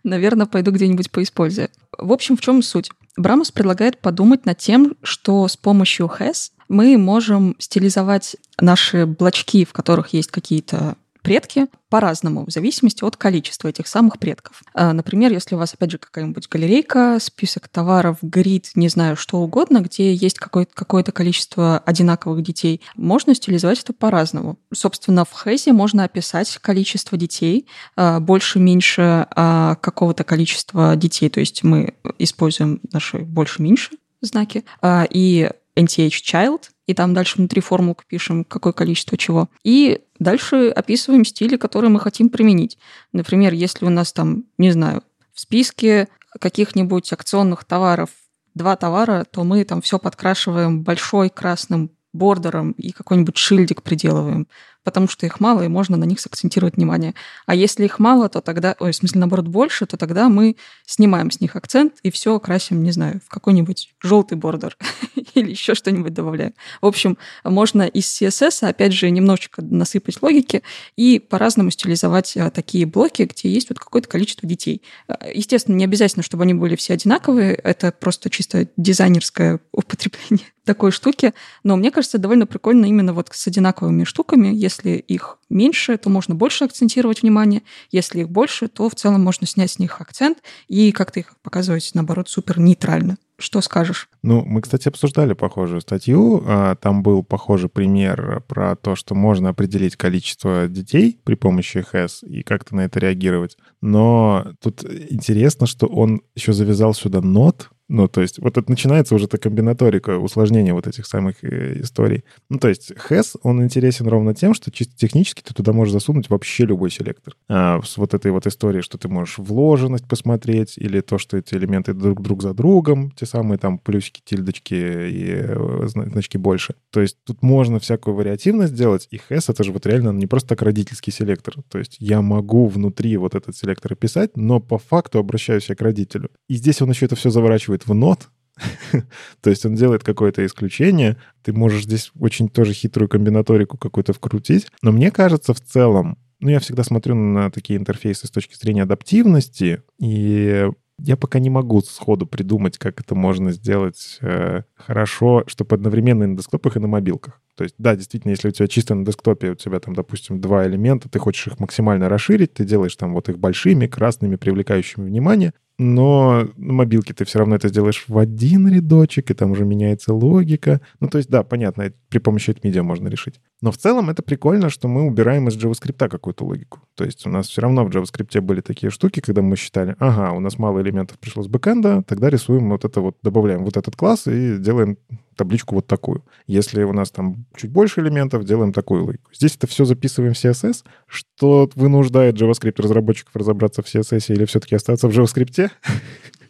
Наверное, пойду где-нибудь поиспользую. В общем, в чем суть? Брамус предлагает подумать над тем, что с помощью has мы можем стилизовать наши блочки, в которых есть какие-то предки по-разному, в зависимости от количества этих самых предков. А, например, если у вас, опять же, какая-нибудь галерейка, список товаров, грид, не знаю, что угодно, где есть какое-то, какое-то количество одинаковых детей, можно стилизовать это по-разному. Собственно, в Хэзе можно описать количество детей, а, больше-меньше а, какого-то количества детей, то есть мы используем наши больше-меньше знаки, и NTH child, и там дальше внутри формулку пишем, какое количество чего. И дальше описываем стили, которые мы хотим применить. Например, если у нас там, не знаю, в списке каких-нибудь акционных товаров два товара, то мы там все подкрашиваем большой красным бордером и какой-нибудь шильдик приделываем потому что их мало, и можно на них сакцентировать внимание. А если их мало, то тогда, ой, в смысле, наоборот, больше, то тогда мы снимаем с них акцент и все красим, не знаю, в какой-нибудь желтый бордер или еще что-нибудь добавляем. В общем, можно из CSS, опять же, немножечко насыпать логики и по-разному стилизовать а, такие блоки, где есть вот какое-то количество детей. А, естественно, не обязательно, чтобы они были все одинаковые, это просто чисто дизайнерское употребление такой штуки. Но мне кажется, довольно прикольно именно вот с одинаковыми штуками. Если их меньше, то можно больше акцентировать внимание. Если их больше, то в целом можно снять с них акцент и как-то их показывать, наоборот, супер нейтрально. Что скажешь? Ну, мы, кстати, обсуждали похожую статью. А, там был похожий пример про то, что можно определить количество детей при помощи ХЭС и как-то на это реагировать. Но тут интересно, что он еще завязал сюда нот, ну, то есть вот это начинается уже эта комбинаторика, усложнение вот этих самых э, историй. Ну, то есть HES, он интересен ровно тем, что чисто технически ты туда можешь засунуть вообще любой селектор. А с вот этой вот историей, что ты можешь вложенность посмотреть, или то, что эти элементы друг друг за другом, те самые там плюсики, тильдочки и э, значки больше. То есть тут можно всякую вариативность сделать, и HES это же вот реально не просто так родительский селектор. То есть я могу внутри вот этот селектор писать, но по факту обращаюсь я к родителю. И здесь он еще это все заворачивает в нот, то есть он делает какое-то исключение. Ты можешь здесь очень тоже хитрую комбинаторику какую-то вкрутить. Но мне кажется, в целом, ну, я всегда смотрю на такие интерфейсы с точки зрения адаптивности, и я пока не могу сходу придумать, как это можно сделать э, хорошо, чтобы одновременно и на десктопах, и на мобилках. То есть, да, действительно, если у тебя чисто на десктопе у тебя там, допустим, два элемента, ты хочешь их максимально расширить, ты делаешь там вот их большими, красными, привлекающими внимание, но на мобилке ты все равно это сделаешь в один рядочек, и там уже меняется логика. Ну, то есть, да, понятно, при помощи медиа можно решить. Но в целом это прикольно, что мы убираем из JavaScript какую-то логику. То есть у нас все равно в JavaScript были такие штуки, когда мы считали, ага, у нас мало элементов пришло с бэкэнда, тогда рисуем вот это вот, добавляем вот этот класс и делаем табличку вот такую. Если у нас там чуть больше элементов, делаем такую логику. Здесь это все записываем в CSS, что вынуждает JavaScript разработчиков разобраться в CSS или все-таки остаться в JavaScript.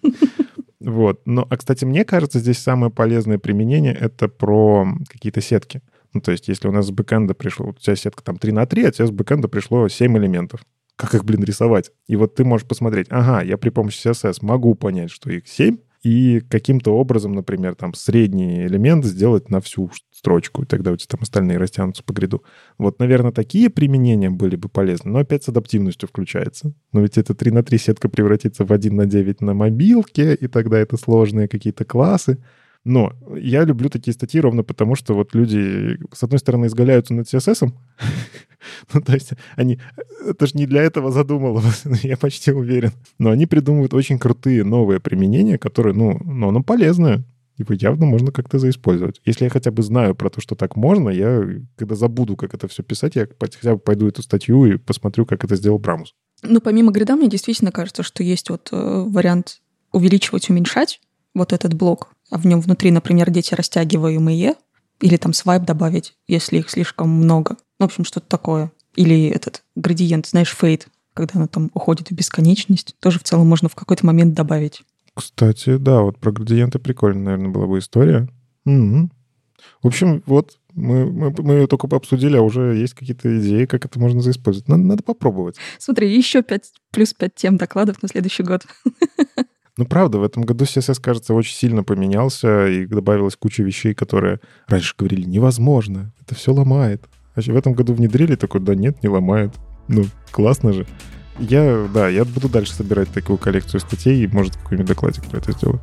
Вот. Но, а, кстати, мне кажется, здесь самое полезное применение — это про какие-то сетки. Ну, то есть, если у нас с бэкэнда пришло, у тебя сетка там 3 на 3, а тебе с бэкэнда пришло 7 элементов. Как их, блин, рисовать? И вот ты можешь посмотреть, ага, я при помощи CSS могу понять, что их 7, и каким-то образом, например, там средний элемент сделать на всю строчку, и тогда у тебя там остальные растянутся по гриду. Вот, наверное, такие применения были бы полезны, но опять с адаптивностью включается. Но ведь это 3 на 3 сетка превратится в 1 на 9 на мобилке, и тогда это сложные какие-то классы. Но я люблю такие статьи ровно потому, что вот люди, с одной стороны, изгаляются над CSS, ну, то есть они... Это же не для этого задумывалось, я почти уверен. Но они придумывают очень крутые новые применения, которые, ну, но оно полезное. Его явно можно как-то заиспользовать. Если я хотя бы знаю про то, что так можно, я, когда забуду, как это все писать, я хотя бы пойду эту статью и посмотрю, как это сделал Брамус. Ну, помимо грида, мне действительно кажется, что есть вот э, вариант увеличивать, уменьшать вот этот блок, в нем внутри, например, дети растягиваемые, или там свайп добавить, если их слишком много. Ну, в общем, что-то такое. Или этот градиент, знаешь, фейд, когда она там уходит в бесконечность, тоже в целом можно в какой-то момент добавить. Кстати, да, вот про градиенты прикольно, наверное, была бы история. Угу. В общем, вот мы, мы, мы ее только обсудили, а уже есть какие-то идеи, как это можно заиспользовать. Надо, надо попробовать. Смотри, еще 5, плюс 5 тем докладов на следующий год. Ну, правда, в этом году CSS, кажется, очень сильно поменялся, и добавилась куча вещей, которые раньше говорили, невозможно, это все ломает. А в этом году внедрили такой, да нет, не ломает. Ну, классно же. Я, да, я буду дальше собирать такую коллекцию статей, и, может, какой-нибудь докладик про это сделаю.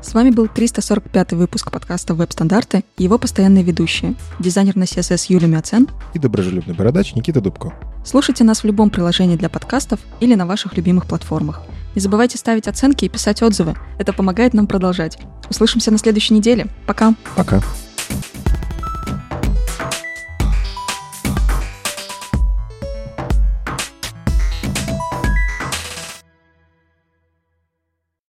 С вами был 345 выпуск подкаста «Веб-стандарты» и его постоянные ведущие, дизайнер на CSS Юлия Мяцен и доброжелюбный бородач Никита Дубко. Слушайте нас в любом приложении для подкастов или на ваших любимых платформах. Не забывайте ставить оценки и писать отзывы. Это помогает нам продолжать. Услышимся на следующей неделе. Пока. Пока.